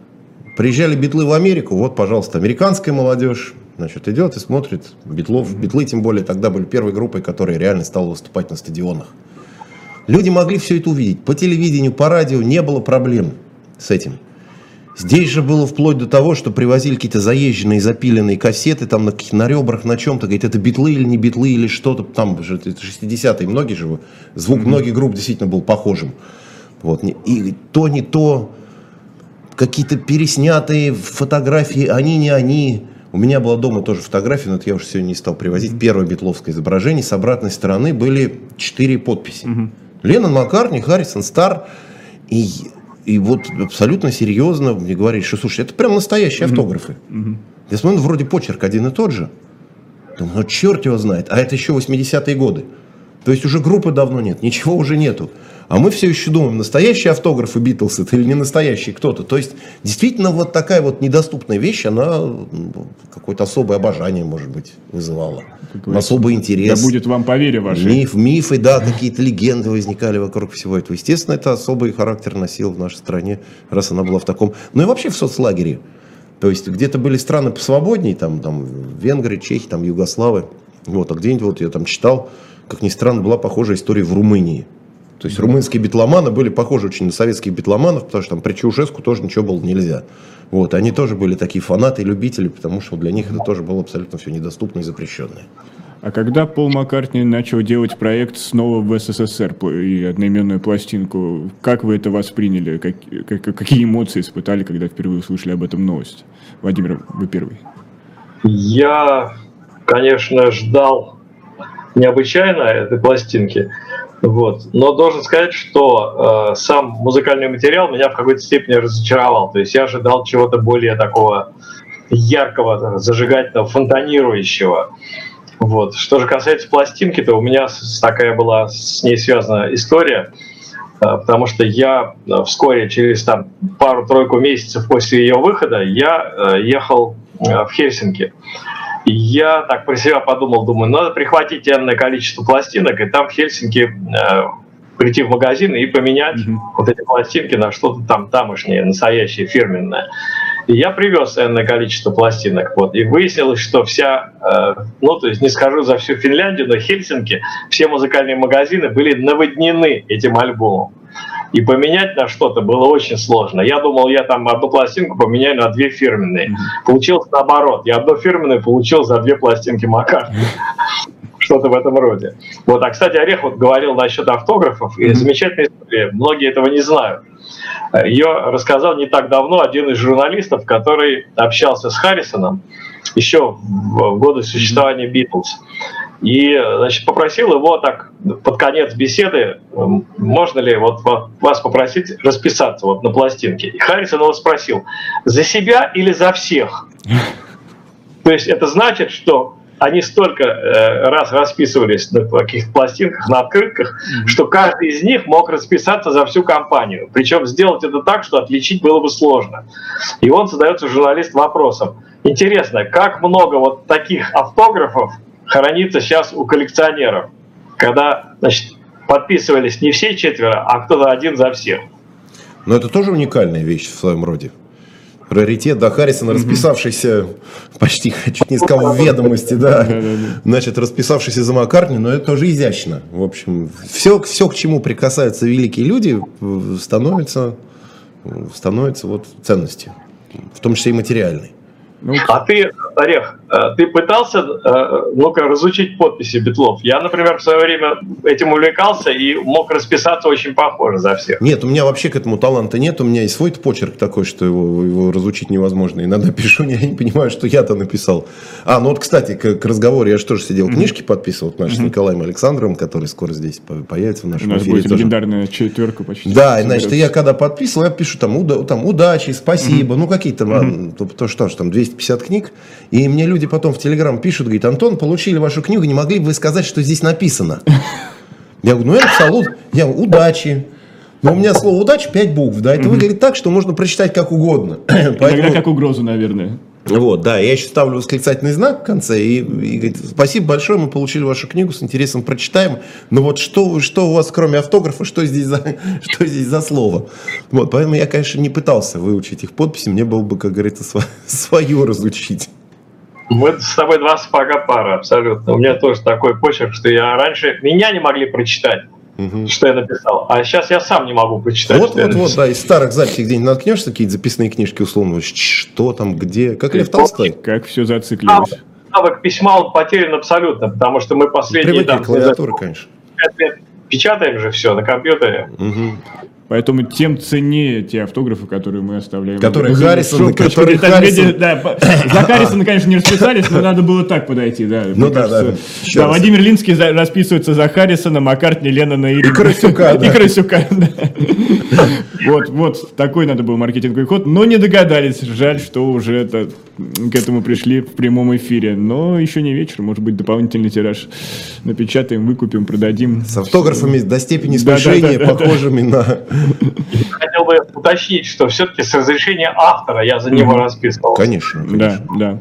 приезжали битлы в Америку, вот, пожалуйста, американская молодежь, значит, идет и смотрит битлов. Битлы, тем более, тогда были первой группой, которая реально стала выступать на стадионах. Люди могли все это увидеть. По телевидению, по радио не было проблем с этим. Здесь же было вплоть до того, что привозили какие-то заезженные, запиленные кассеты там на, на ребрах, на чем-то. Говорит, это битлы или не битлы, или что-то. Там же, это 60-е, многие же, звук mm-hmm. многих групп действительно был похожим. Вот. И то, не то, какие-то переснятые фотографии, они, не они. У меня была дома тоже фотография, но это я уже сегодня не стал привозить. Первое битловское изображение. С обратной стороны были четыре подписи. Mm-hmm. Леннон, Маккартни, Харрисон, Стар. И и вот абсолютно серьезно мне говорили, что, слушай, это прям настоящие автографы. Mm-hmm. Я смотрю, ну, вроде почерк один и тот же. Думаю, ну черт его знает. А это еще 80-е годы. То есть уже группы давно нет, ничего уже нету. А мы все еще думаем, настоящие автографы Битлз это или не настоящий кто-то. То есть действительно вот такая вот недоступная вещь, она какое-то особое обожание, может быть, вызывала. Особый интерес. Да будет вам поверье ваше. Миф, мифы, да, какие-то легенды возникали вокруг всего этого. Естественно, это особый характер носил в нашей стране, раз она была в таком... Ну и вообще в соцлагере. То есть где-то были страны посвободнее, там, там Венгрия, Чехия, там Югославы. Вот, а где-нибудь вот я там читал, как ни странно, была похожая история в Румынии. То есть румынские битломаны были похожи очень на советских битломанов, потому что там при Чаушеску тоже ничего было нельзя. Вот, они тоже были такие фанаты и любители, потому что для них это тоже было абсолютно все недоступно и запрещенное. А когда Пол Маккартни начал делать проект снова в СССР и одноименную пластинку, как вы это восприняли? Как, как, какие эмоции испытали, когда впервые услышали об этом новость? Владимир, вы первый. Я, конечно, ждал необычайно этой пластинки. Вот. Но должен сказать, что э, сам музыкальный материал меня в какой-то степени разочаровал. То есть я ожидал чего-то более такого яркого, зажигательного, фонтанирующего. Вот. Что же касается пластинки, то у меня такая была с ней связана история, э, потому что я э, вскоре, через там, пару-тройку месяцев после ее выхода, я э, ехал в Хельсинки я так про себя подумал, думаю, надо прихватить энное количество пластинок, и там в Хельсинки э, прийти в магазин и поменять mm-hmm. вот эти пластинки на что-то там тамошнее, настоящее, фирменное. И я привез энное количество пластинок. Вот, и выяснилось, что вся, э, ну, то есть не скажу за всю Финляндию, но Хельсинки, все музыкальные магазины были наводнены этим альбомом. И поменять на что-то было очень сложно. Я думал, я там одну пластинку поменяю на две фирменные. Mm-hmm. Получилось наоборот. Я одну фирменную получил за две пластинки Маккартни. Что-то в этом роде. Вот, а, кстати, Орех вот говорил насчет автографов, и замечательная история. Многие этого не знают. Ее рассказал не так давно один из журналистов, который общался с Харрисоном еще в годы существования Битлз. И значит, попросил его так под конец беседы, можно ли вот вас попросить расписаться вот на пластинке. И Харрисон его спросил, за себя или за всех? То есть это значит, что они столько э, раз расписывались на каких-то пластинках, на открытках, что каждый из них мог расписаться за всю компанию. Причем сделать это так, что отличить было бы сложно. И он задается журналист вопросом. Интересно, как много вот таких автографов хранится сейчас у коллекционеров, когда значит, подписывались не все четверо, а кто-то один за всех. Но это тоже уникальная вещь в своем роде. Раритет, да, Харрисон, расписавшийся, почти, чуть не сказал, в ведомости, да, значит, расписавшийся за Маккартни, но это тоже изящно. В общем, все, все к чему прикасаются великие люди, становится, становится вот ценностью, в том числе и материальной. Ну, а ты, Орех, ты пытался, э, ну-ка, разучить подписи битлов? Я, например, в свое время этим увлекался и мог расписаться очень похоже за всех. Нет, у меня вообще к этому таланта нет. У меня есть свой почерк такой, что его, его разучить невозможно. Иногда пишу, я не понимаю, что я-то написал. А, ну вот, кстати, к, к разговору я же тоже сидел, mm-hmm. книжки подписывал, наш mm-hmm. с Николаем Александровым, который скоро здесь появится в нашем У нас эфире. будет тоже. легендарная четверка почти. Да, и, значит, я когда подписывал, я пишу там, уда, там удачи, спасибо, mm-hmm. ну какие-то, mm-hmm. то, то что ж там, 250 книг. И мне люди потом в Телеграм пишут, говорит, Антон, получили вашу книгу, не могли бы вы сказать, что здесь написано? Я говорю, ну я написал, я говорю, удачи. Но у меня слово удачи 5 букв, да, это выглядит так, что можно прочитать как угодно. Поэтому... Иногда как угрозу, наверное. Вот, да, я еще ставлю восклицательный знак в конце и, и говорит, спасибо большое, мы получили вашу книгу, с интересом прочитаем. Но вот что, что у вас, кроме автографа, что здесь за, что здесь за слово? Вот, поэтому я, конечно, не пытался выучить их подписи, мне было бы, как говорится, св- свое разучить. Мы с тобой два сапога пара, абсолютно. У меня тоже такой почерк, что я раньше... Меня не могли прочитать, Мгм. что я написал. А сейчас я сам не могу прочитать, Вот, вот, вот, да, из старых записей где-нибудь наткнешься, какие-то записные книжки условно, что там, где, как Лев Толстой. Как все зациклилось. Навык письма он потерян абсолютно, потому что мы последние Привыкли там, к клавиатуре, конечно. пять лет печатаем же все на компьютере. Мгм. Поэтому тем ценнее те автографы, которые мы оставляем. Которые Ну, Харрисон, которые Харрисон. да, За Харрисона, конечно, не расписались, но надо было так подойти. Да, Ну да, да. Да. Владимир Линский расписывается за Харрисона, Маккартни, Леннона и... Красюка, да. И Красюка. Вот, вот, такой надо был маркетинговый ход, но не догадались. Жаль, что уже это, к этому пришли в прямом эфире. Но еще не вечер, может быть, дополнительный тираж напечатаем, выкупим, продадим. С автографами до степени смешения, похожими на... I Хотел бы уточнить, что все-таки с разрешения автора я за него расписывал. Конечно, Да, конечно. да.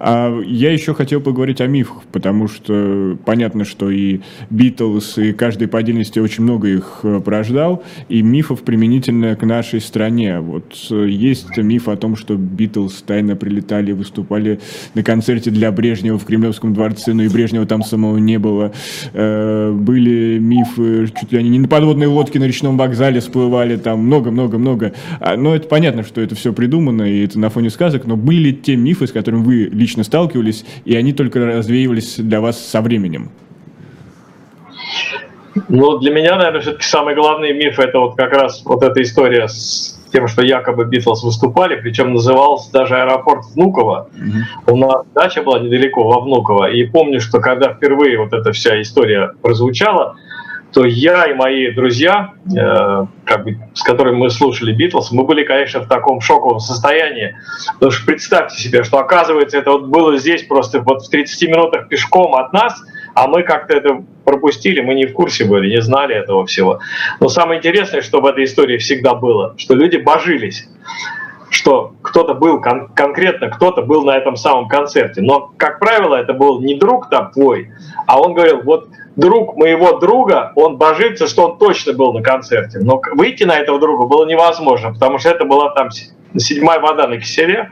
А я еще хотел поговорить о мифах, потому что понятно, что и Битлз, и каждый по отдельности очень много их э, порождал, и мифов применительно к нашей стране. Вот э, есть миф о том, что Битлз тайно прилетали, выступали на концерте для Брежнева в Кремлевском дворце, но и Брежнева там самого не было. Э, Были мифы, чуть ли они не на подводной лодке на речном вокзале всплывали, там много-много-много. А, Но это понятно, что это все придумано, и это на фоне сказок, но были ли те мифы, с которыми вы лично сталкивались, и они только развеивались для вас со временем? Ну, для меня, наверное, все-таки самый главный миф это вот как раз вот эта история с тем, что якобы Битлз выступали, причем назывался даже аэропорт Внуково. У нас дача была недалеко во Внуково, и помню, что когда впервые вот эта вся история прозвучала, то я и мои друзья, э, как бы, с которыми мы слушали Битлз, мы были, конечно, в таком шоковом состоянии. Потому что представьте себе, что оказывается это вот было здесь просто вот в 30 минутах пешком от нас, а мы как-то это пропустили, мы не в курсе были, не знали этого всего. Но самое интересное, что в этой истории всегда было, что люди божились что кто-то был кон- конкретно, кто-то был на этом самом концерте. Но, как правило, это был не друг там твой, а он говорил, вот друг моего друга, он божится, что он точно был на концерте. Но выйти на этого друга было невозможно, потому что это была там седьмая вода на киселе,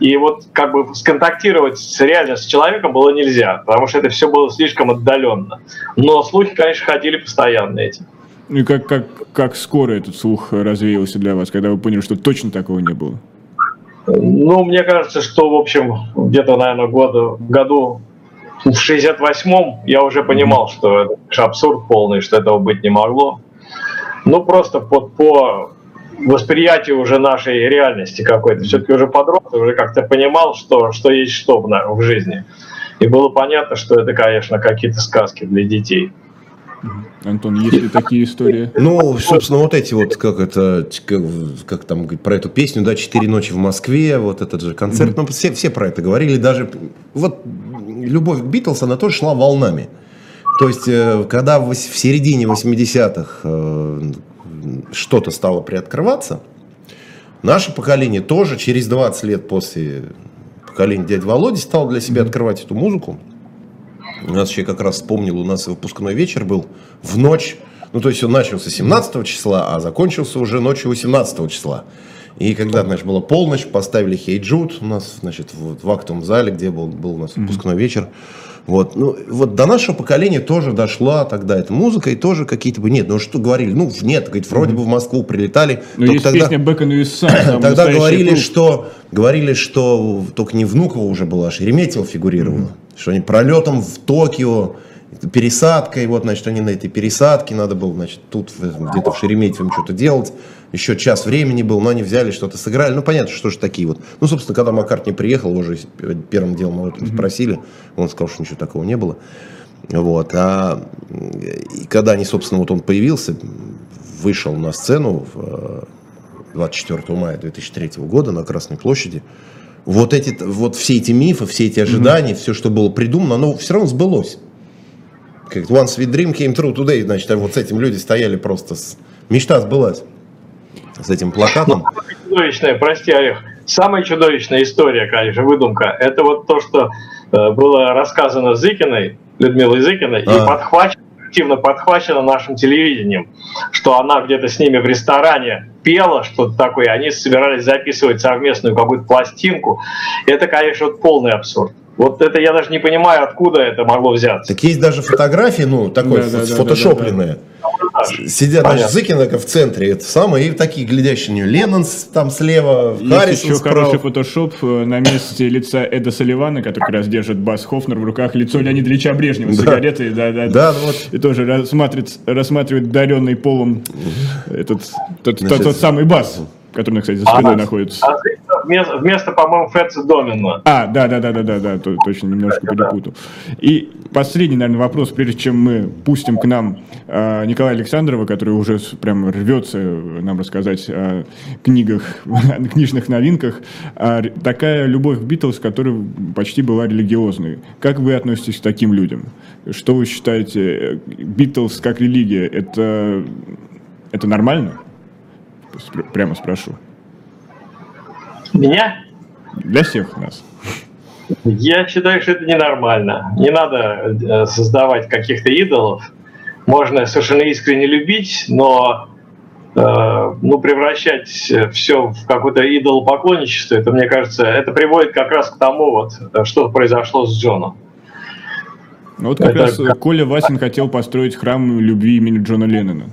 и вот как бы сконтактировать с, реально с человеком было нельзя, потому что это все было слишком отдаленно. Но слухи, конечно, ходили постоянно эти. Ну и как, как, как скоро этот слух развеялся для вас, когда вы поняли, что точно такого не было? Ну, мне кажется, что, в общем, где-то, наверное, года, году в 68-м я уже понимал, что это абсурд полный, что этого быть не могло. Ну, просто по, по восприятию уже нашей реальности какой-то. Все-таки уже подросток, уже как-то понимал, что, что есть что в, в жизни. И было понятно, что это, конечно, какие-то сказки для детей. Антон, есть ли такие истории? Ну, собственно, вот эти вот, как это, как, как там про эту песню, да, «Четыре ночи в Москве», вот этот же концерт, ну, все, все про это говорили, даже, вот, любовь к Битлз, она тоже шла волнами. То есть, э, когда в середине 80-х э, что-то стало приоткрываться, наше поколение тоже через 20 лет после поколения дяди Володи стало для себя открывать эту музыку. У нас еще как раз вспомнил, у нас выпускной вечер был в ночь. Ну, то есть он начался 17 числа, а закончился уже ночью 18 числа. И когда, значит, была полночь, поставили Хей Джуд у нас, значит, вот в актовом зале, где был, был у нас выпускной вечер. Вот, ну, вот до нашего поколения тоже дошла тогда эта музыка, и тоже какие-то бы, нет, ну что говорили, ну, нет, говорит, вроде бы в Москву прилетали. Ну, только есть тогда- песня Back in USA. Тогда говорили, пруф. что говорили, что только не Внуково уже была, а Шереметьево фигурировала. Что они пролетом в Токио, пересадкой, вот, значит, они на этой пересадке, надо было, значит, тут где-то в Шереметьево им что-то делать. Еще час времени был, но они взяли, что-то сыграли. Ну, понятно, что же такие вот. Ну, собственно, когда Маккартни приехал, его же первым делом этом спросили, он сказал, что ничего такого не было. Вот. А и когда они, собственно, вот он появился, вышел на сцену в, э, 24 мая 2003 года на Красной площади, вот, эти, вот все эти мифы, все эти ожидания, все, что было придумано, оно все равно сбылось. Как One Sweet Dream came true today, значит, а вот с этим люди стояли просто, с... мечта сбылась. С этим плакатом. Чудовищное, прости, Олег. самая чудовищная история, конечно, выдумка, это вот то, что э, было рассказано Зыкиной, Людмилой Зыкиной, а. и подхвачено активно подхвачено нашим телевидением, что она где-то с ними в ресторане пела что-то такое, они собирались записывать совместную какую-то пластинку. Это, конечно, вот полный абсурд. Вот это я даже не понимаю, откуда это могло взяться. Так есть даже фотографии, ну, такой да, фотошопленные. Да, да, да, Сидят, значит, Зыкина в центре, это самое, и такие глядящие на нее. Леннон там слева, Есть Харрисон еще справа. хороший фотошоп э, на месте лица Эда Салливана, который как раз держит Бас Хофнер в руках, лицо Леонида Ильича Брежнева с да. сигаретой, да, да, да, вот. и тоже рассматривает, рассматривает даренный полом этот, тот, Значит, тот, тот самый Бас который, кстати, за спиной а, находится. А вместо, вместо по-моему, Фетца Домина. А, да, да, да, да, да, да, точно, немножко да, перепутал. Да. И последний, наверное, вопрос, прежде чем мы пустим к нам э, Николая Александрова, который уже прям рвется нам рассказать о книгах, о книжных новинках. А, такая любовь к Битлз, которая почти была религиозной. Как вы относитесь к таким людям? Что вы считаете, Битлз как религия, это, это нормально? Прямо спрошу. Меня? Для всех нас. Я считаю, что это ненормально. Не надо э, создавать каких-то идолов. Можно совершенно искренне любить, но э, ну, превращать все в какое-то идолопоклонничество, это, мне кажется, это приводит как раз к тому, вот, что произошло с Джоном. Ну, вот как это... раз Коля Васин хотел построить храм любви имени Джона Леннона.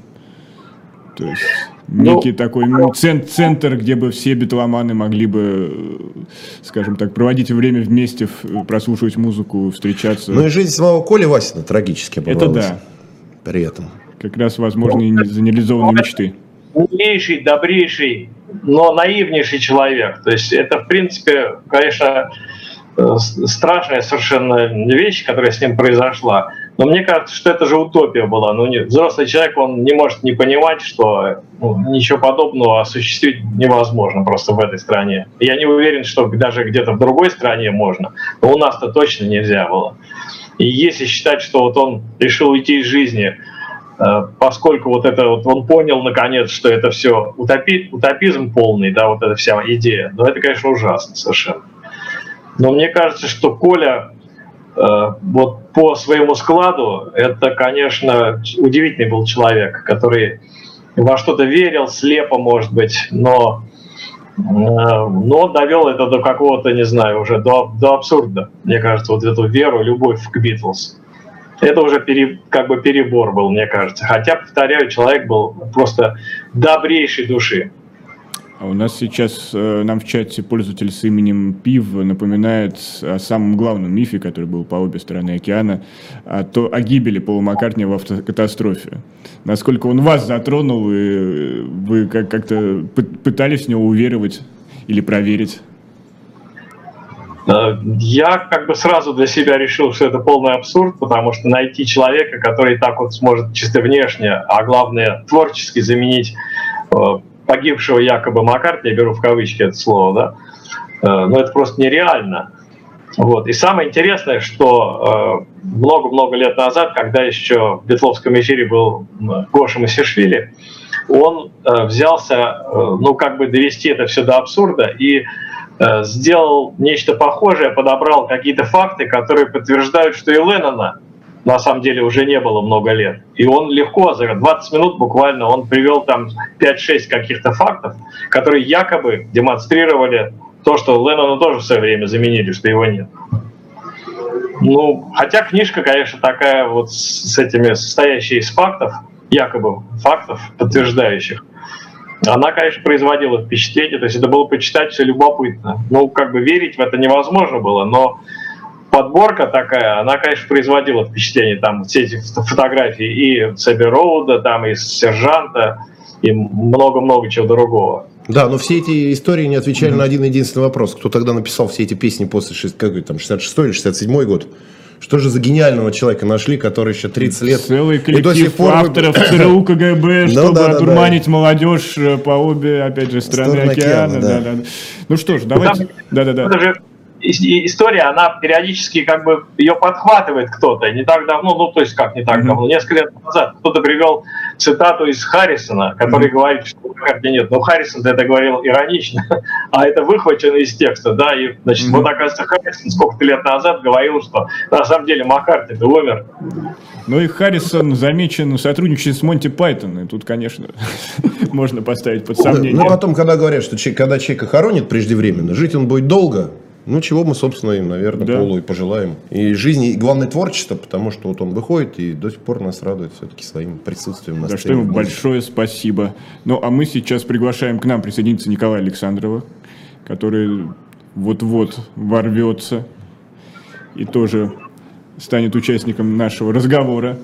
То есть некий ну, такой цент, центр, где бы все битломаны могли бы, скажем так, проводить время вместе, прослушивать музыку, встречаться. Ну и жизнь самого Коли Васина трагически Это да. При этом. Как раз возможные ну, нереализованные мечты. Умнейший, добрейший, но наивнейший человек. То есть это, в принципе, конечно, э, страшная совершенно вещь, которая с ним произошла. Но мне кажется, что это же утопия была. Ну, не, взрослый человек, он не может не понимать, что ну, ничего подобного осуществить невозможно просто в этой стране. Я не уверен, что даже где-то в другой стране можно, но у нас-то точно нельзя было. И если считать, что вот он решил уйти из жизни, э, поскольку вот это вот он понял наконец, что это все утопи, утопизм полный, да, вот эта вся идея, ну это, конечно, ужасно совершенно. Но мне кажется, что Коля вот по своему складу это, конечно, удивительный был человек, который во что-то верил, слепо, может быть, но, э, но довел это до какого-то, не знаю, уже до, до абсурда, мне кажется, вот эту веру, любовь к Битлз. Это уже пере, как бы перебор был, мне кажется. Хотя, повторяю, человек был просто добрейшей души. А у нас сейчас э, нам в чате пользователь с именем Пив напоминает о самом главном мифе, который был по обе стороны океана, о, то, о гибели Пола Маккартни в автокатастрофе. Насколько он вас затронул, и вы как- как-то пытались в него уверовать или проверить? Э, я как бы сразу для себя решил, что это полный абсурд, потому что найти человека, который так вот сможет чисто внешне, а главное творчески заменить э, погибшего якобы Маккартни, я беру в кавычки это слово, да, э, но это просто нереально. Вот. И самое интересное, что э, много-много лет назад, когда еще в Бетловском эфире был Гоша Масишвили, он э, взялся, ну, как бы довести это все до абсурда и сделал нечто похожее, подобрал какие-то факты, которые подтверждают, что и Леннона на самом деле уже не было много лет. И он легко, за 20 минут буквально, он привел там 5-6 каких-то фактов, которые якобы демонстрировали то, что Леннона тоже в свое время заменили, что его нет. Ну, хотя книжка, конечно, такая вот с этими состоящая из фактов, якобы фактов, подтверждающих, она, конечно, производила впечатление, то есть это было почитать все любопытно. Ну, как бы верить в это невозможно было, но подборка такая, она, конечно, производила впечатление. Там все эти фотографии и с Эбби Роуда, там и Сержанта, и много-много чего другого. Да, но все эти истории не отвечали mm-hmm. на один единственный вопрос. Кто тогда написал все эти песни после как, там, 66 или 67 год? Что же за гениального человека нашли, который еще 30 лет... Целый коллектив и до сих пор... авторов ЦРУ КГБ, ну чтобы одурманить молодежь э, по обе, опять же, страны океана. Ну что ж, давайте... Да-да-да история, она периодически как бы ее подхватывает кто-то. Не так давно, ну то есть как не так давно, несколько лет назад кто-то привел цитату из Харрисона, который говорит, что карте нет. Но Харрисон это говорил иронично, а это выхвачено из текста, да, и, значит, вот, оказывается, Харрисон сколько-то лет назад говорил, что на самом деле Маккарти-то умер. Ну и Харрисон замечен сотрудничает с Монти Пайтон, и тут, конечно, можно поставить под сомнение. Ну, потом, когда говорят, что когда человека хоронит преждевременно, жить он будет долго, ну, чего мы, собственно, им, наверное, да. Полу и пожелаем. И жизни, и главное творчество, потому что вот он выходит и до сих пор нас радует все-таки своим присутствием на За что ему большое спасибо. Ну, а мы сейчас приглашаем к нам присоединиться Николая Александрова, который вот-вот ворвется и тоже станет участником нашего разговора.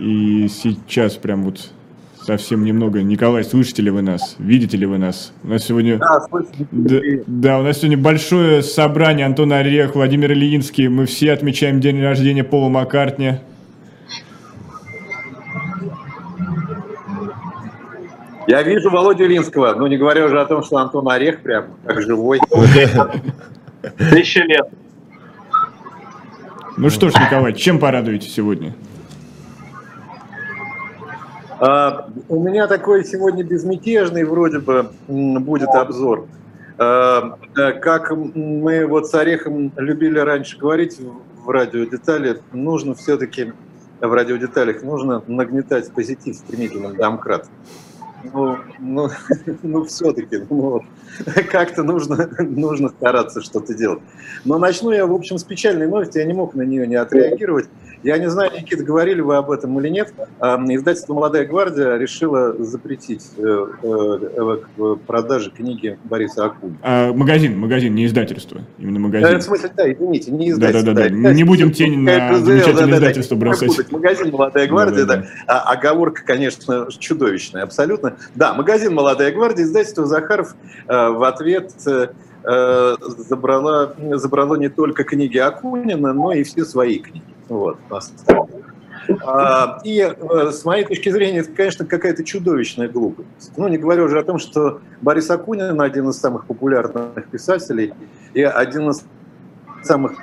И сейчас прям вот совсем немного. Николай, слышите ли вы нас? Видите ли вы нас? У нас сегодня... Да, да, да, у нас сегодня большое собрание. Антон Орех, Владимир Ильинский. Мы все отмечаем день рождения Пола Маккартни. Я вижу Володю Ильинского, но не говоря уже о том, что Антон Орех прям как живой. Тысяча лет. Ну что ж, Николай, чем порадуете сегодня? А, у меня такой сегодня безмятежный вроде бы будет обзор. А, как мы вот с Орехом любили раньше говорить в радиодетали, нужно все-таки в радиодеталях нужно нагнетать позитив стремительным домкрат. Ну, ну, ну все-таки, ну, вот, как-то нужно, нужно стараться что-то делать. Но начну я, в общем, с печальной новости, я не мог на нее не отреагировать. Я не знаю, Никита, говорили вы об этом или нет. Издательство «Молодая гвардия» решило запретить э, э, продажи книги Бориса Акунина. А, магазин, магазин, не издательство. Именно магазин. Э, в смысле, да, извините, не издательство. Да, да, да. да. Не будем тень на замечательное да, издательство да, бросать. Магазин «Молодая гвардия», да, да, да. да. А, оговорка, конечно, чудовищная, абсолютно. Да, магазин «Молодая гвардия», издательство «Захаров» в ответ забрала, забрала не только книги Акунина, но и все свои книги. Вот, а, и э, с моей точки зрения, это, конечно, какая-то чудовищная глупость. Ну, не говоря уже о том, что Борис Акунин один из самых популярных писателей и один из самых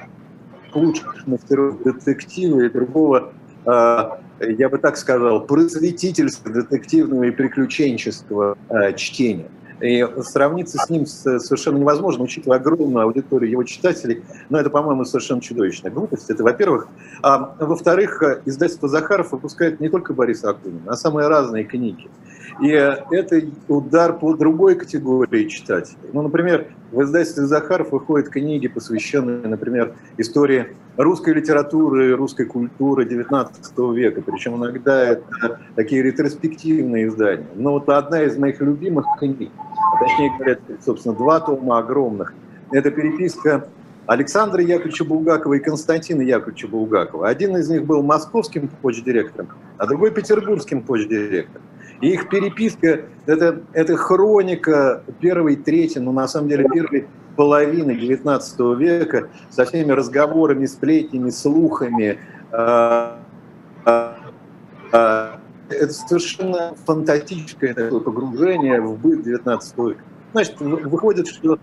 лучших мастеров детектива и другого, я бы так сказал, просветительства детективного и приключенческого а, чтения. И сравниться с ним совершенно невозможно, учитывая огромную аудиторию его читателей. Но это, по-моему, совершенно чудовищная глупость. Это, во-первых. А, во-вторых, издательство Захаров выпускает не только Бориса Акунина, а самые разные книги. И это удар по другой категории читателей. Ну, например, в издательстве Захаров выходят книги, посвященные, например, истории русской литературы, русской культуры XIX века. Причем иногда это такие ретроспективные издания. Но вот одна из моих любимых книг, а точнее говоря, собственно, два тома огромных, это переписка Александра Яковлевича Булгакова и Константина Яковлевича Булгакова. Один из них был московским почдиректором, а другой петербургским почдиректором. И их переписка это, – это хроника первой трети, но на самом деле первой половины XIX века со всеми разговорами, сплетнями, слухами. А, а, а, это совершенно фантастическое такое погружение в быт XIX века. Значит, выходит, что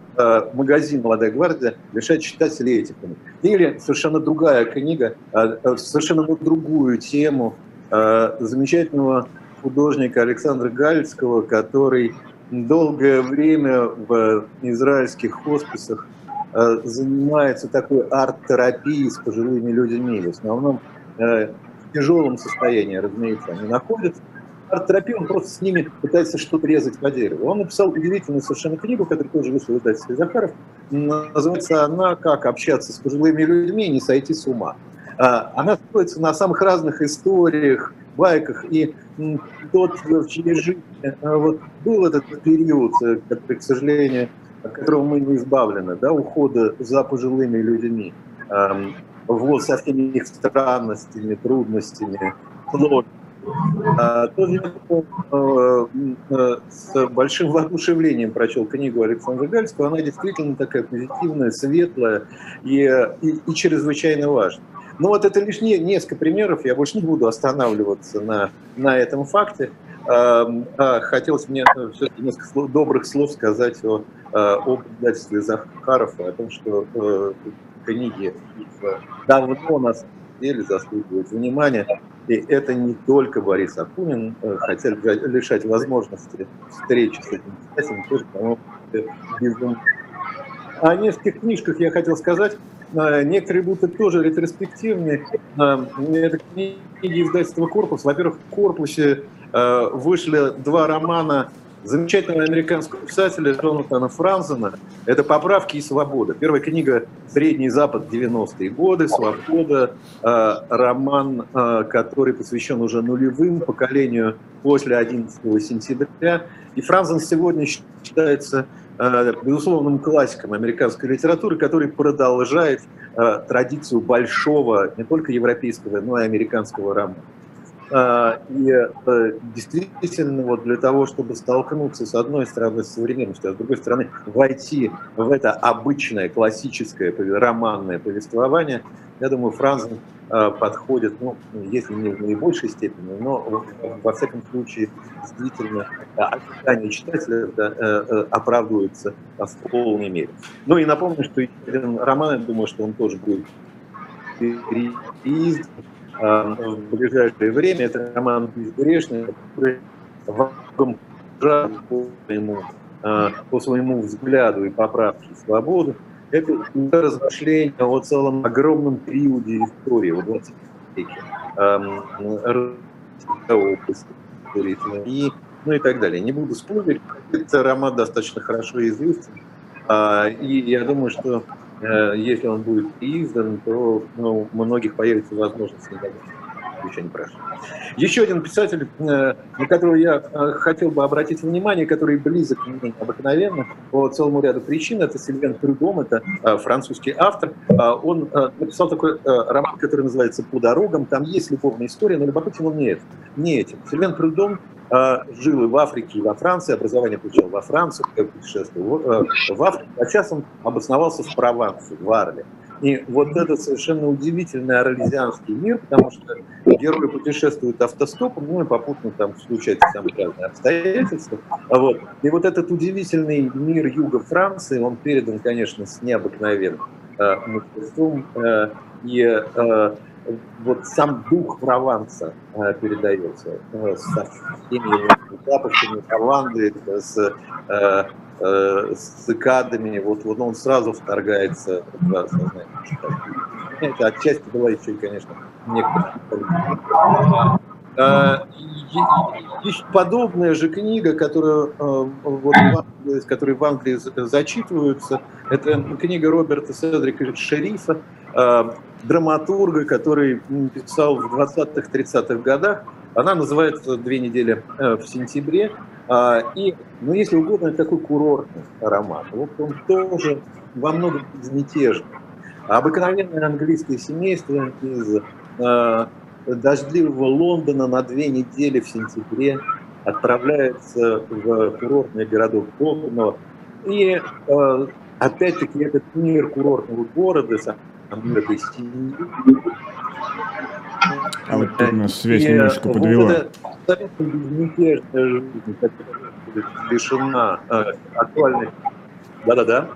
магазин «Молодая гвардия» лишает читателей этих книг. Или совершенно другая книга, совершенно другую тему замечательного художника Александра Галицкого, который долгое время в израильских хосписах э, занимается такой арт-терапией с пожилыми людьми. В основном э, в тяжелом состоянии, разумеется, они находятся. Арт-терапия, он просто с ними пытается что-то резать по дереву. Он написал удивительную совершенно книгу, которая тоже вышла в издательстве Захаров. Называется она «Как общаться с пожилыми людьми и не сойти с ума». А, она строится на самых разных историях, байках. И тот, в чьей жизни а, вот, был этот период, э, который, к сожалению, от которого мы не избавлены, да, ухода за пожилыми людьми, эм, вот со всеми их странностями, трудностями, сложностями. А, тоже э, э, с большим воодушевлением прочел книгу Александра Гальского. Она действительно такая позитивная, светлая и, и, и чрезвычайно важная. Ну вот это лишь не, несколько примеров, я больше не буду останавливаться на, на этом факте. А, хотелось мне э, все-таки несколько добрых слов сказать о, э, об издательстве Захаров, о том, что э, книги давно на самом деле заслуживают внимания. И это не только Борис Акунин, хотя лишать возможности встречи с этим писателем тоже, по-моему, безумно. О нескольких книжках я хотел сказать. Некоторые будут тоже ретроспективные. Это книги издательства «Корпус». Во-первых, в «Корпусе» Э, вышли два романа замечательного американского писателя Джонатана Франзена. Это «Поправки и свобода». Первая книга «Средний Запад. 90-е годы. Свобода». Э, роман, э, который посвящен уже нулевым поколению после 11 сентября. И Франзен сегодня считается безусловным классиком американской литературы, который продолжает традицию большого, не только европейского, но и американского романа. А, и э, действительно, вот для того, чтобы столкнуться с одной стороны с современностью, а с другой стороны войти в это обычное, классическое, романное повествование, я думаю, Франзен э, подходит, ну, если не в наибольшей степени, но во всяком случае действительно ожидания читателя э, оправдываются в полной мере. Ну и напомню, что роман, я думаю, что он тоже будет переиздан Э, в ближайшее время. Это роман «Безгрешный», который по своему, э, по своему взгляду и поправке свободы, это размышление о целом огромном периоде истории в 20 веке, эм, и, ну и так далее. Не буду спорить, это роман достаточно хорошо известен, а, и я думаю, что Э, если он будет издан, то ну, у многих появится возможность еще не прошло. Еще один писатель, э, на которого я э, хотел бы обратить внимание, который близок мне обыкновенно по целому ряду причин, это Сильвен Прюдом, это французский автор. Он написал такой роман, который называется «По дорогам». Там есть любовная история, но любопытен он не, это, не этим. Сильвен Прюдом жил и в Африке, и во Франции, образование получил во Франции, путешествовал э, в Африке, а сейчас он обосновался в Провансе, в Арле. И вот этот совершенно удивительный орлезианский мир, потому что герои путешествуют автостопом, ну и попутно там случаются самые разные обстоятельства. Вот. И вот этот удивительный мир юга Франции, он передан, конечно, с необыкновенным э, мастерством. Э, и э, вот сам дух Прованса э, передается э, со всеми запахами лаванды, с, э, э, с цикадами, вот, вот он сразу вторгается в сознание. Это отчасти была еще и, конечно, некоторая э, подобная же книга, которую, э, вот, в которой в Англии зачитываются, это книга Роберта Седрика Шерифа драматурга, который писал в 20-30-х годах. Она называется «Две недели э, в сентябре». А, и, ну, если угодно, это такой курортный роман. Вот он тоже во многом безмятежный. Обыкновенное английское семейство из э, дождливого Лондона на две недели в сентябре отправляется в курортный городок Богунова. И э, опять-таки этот мир курортного города, этой семьи. А вот тут нас связь немножко подвела. Лишена э, актуальной... Да-да-да.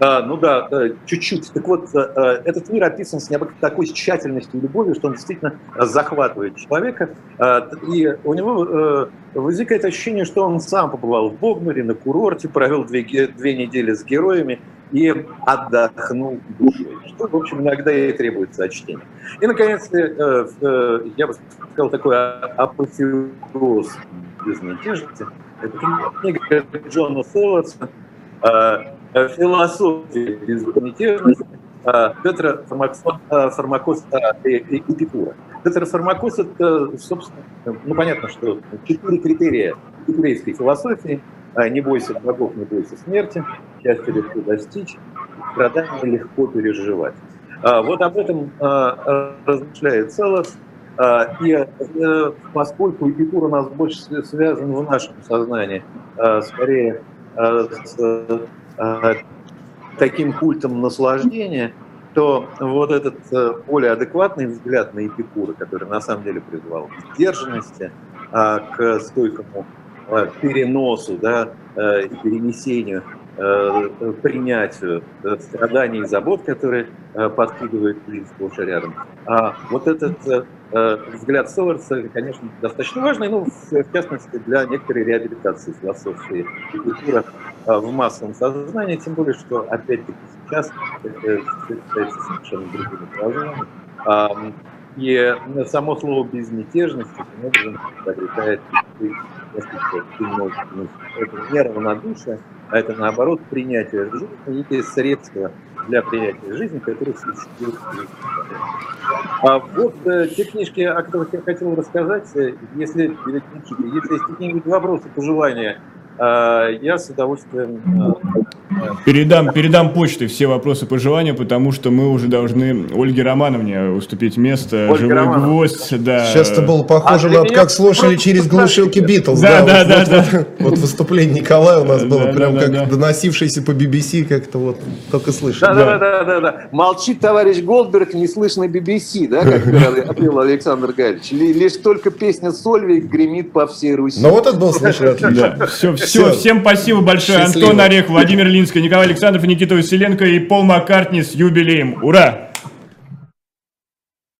А, ну да, чуть-чуть. Так вот, э, э, этот мир описан с необыкновенной такой тщательностью и любовью, что он действительно захватывает человека. А, и у него возникает ощущение, что он сам побывал в Богнуре, на курорте, провел две, две недели с героями и отдохнул душой, что, в общем, иногда и требуется от чтения. И, наконец, я бы сказал, такой апофеоз безмятежности. Это книга Джона Селлерса Э, философии безмятежности э, Петра Фармакоса э, Эпикура. Петр Фармакос – это, собственно, ну, понятно, что четыре критерия еврейской философии – не бойся богов, не бойся смерти, счастье легко достичь, страдания легко переживать. Вот об этом размышляет Целос, и поскольку Эпикур у нас больше связан в нашем сознании, скорее с Э, таким культом наслаждения, то вот этот э, более адекватный взгляд на Эпикура, который на самом деле призвал к сдержанности, а, к стойкому а, переносу да, э, и перенесению, э, принятию страданий и забот, которые подкидывает жизнь сплошь и рядом. А вот этот взгляд Соларса, конечно, достаточно важный, ну, в частности, для некоторой реабилитации философии Эпикура в массовом сознании, тем более, что, опять-таки, сейчас это совершенно другими положениями. И само слово безмятежность таким образом приобретает несколько Это не равнодушие, а это наоборот принятие жизни, некие средства для принятия жизни, которые существуют. А вот э, те книжки, о которых я хотел рассказать, э, если, если есть какие-нибудь вопросы, пожелания, я с удовольствием Передам, передам почтой все вопросы, пожелания, потому что мы уже должны Ольге Романовне уступить место. Ольга Живой Романовна. гвоздь, да. Сейчас это было похоже А на меня как слушали просто через глушилки Битлз. Да, да, вот, да, вот, да. Вот, вот выступление Николая у нас было Да, прям да, как да, да. доносившееся по BBC, как-то вот только слышали. Да, да, да, да, да. Молчит товарищ Голдберг, не слышно BBC, да, как говорил Александр Гаевич. Ли- Лишь только песня Сольвейк гремит по всей Руси. Но вот это было слышно. Да, все, все, Всё. всем спасибо большое. Счастливо. Антон Орех, Владимир Линский, Николай Александров, Никита Василенко и Пол Маккартни с юбилеем. Ура!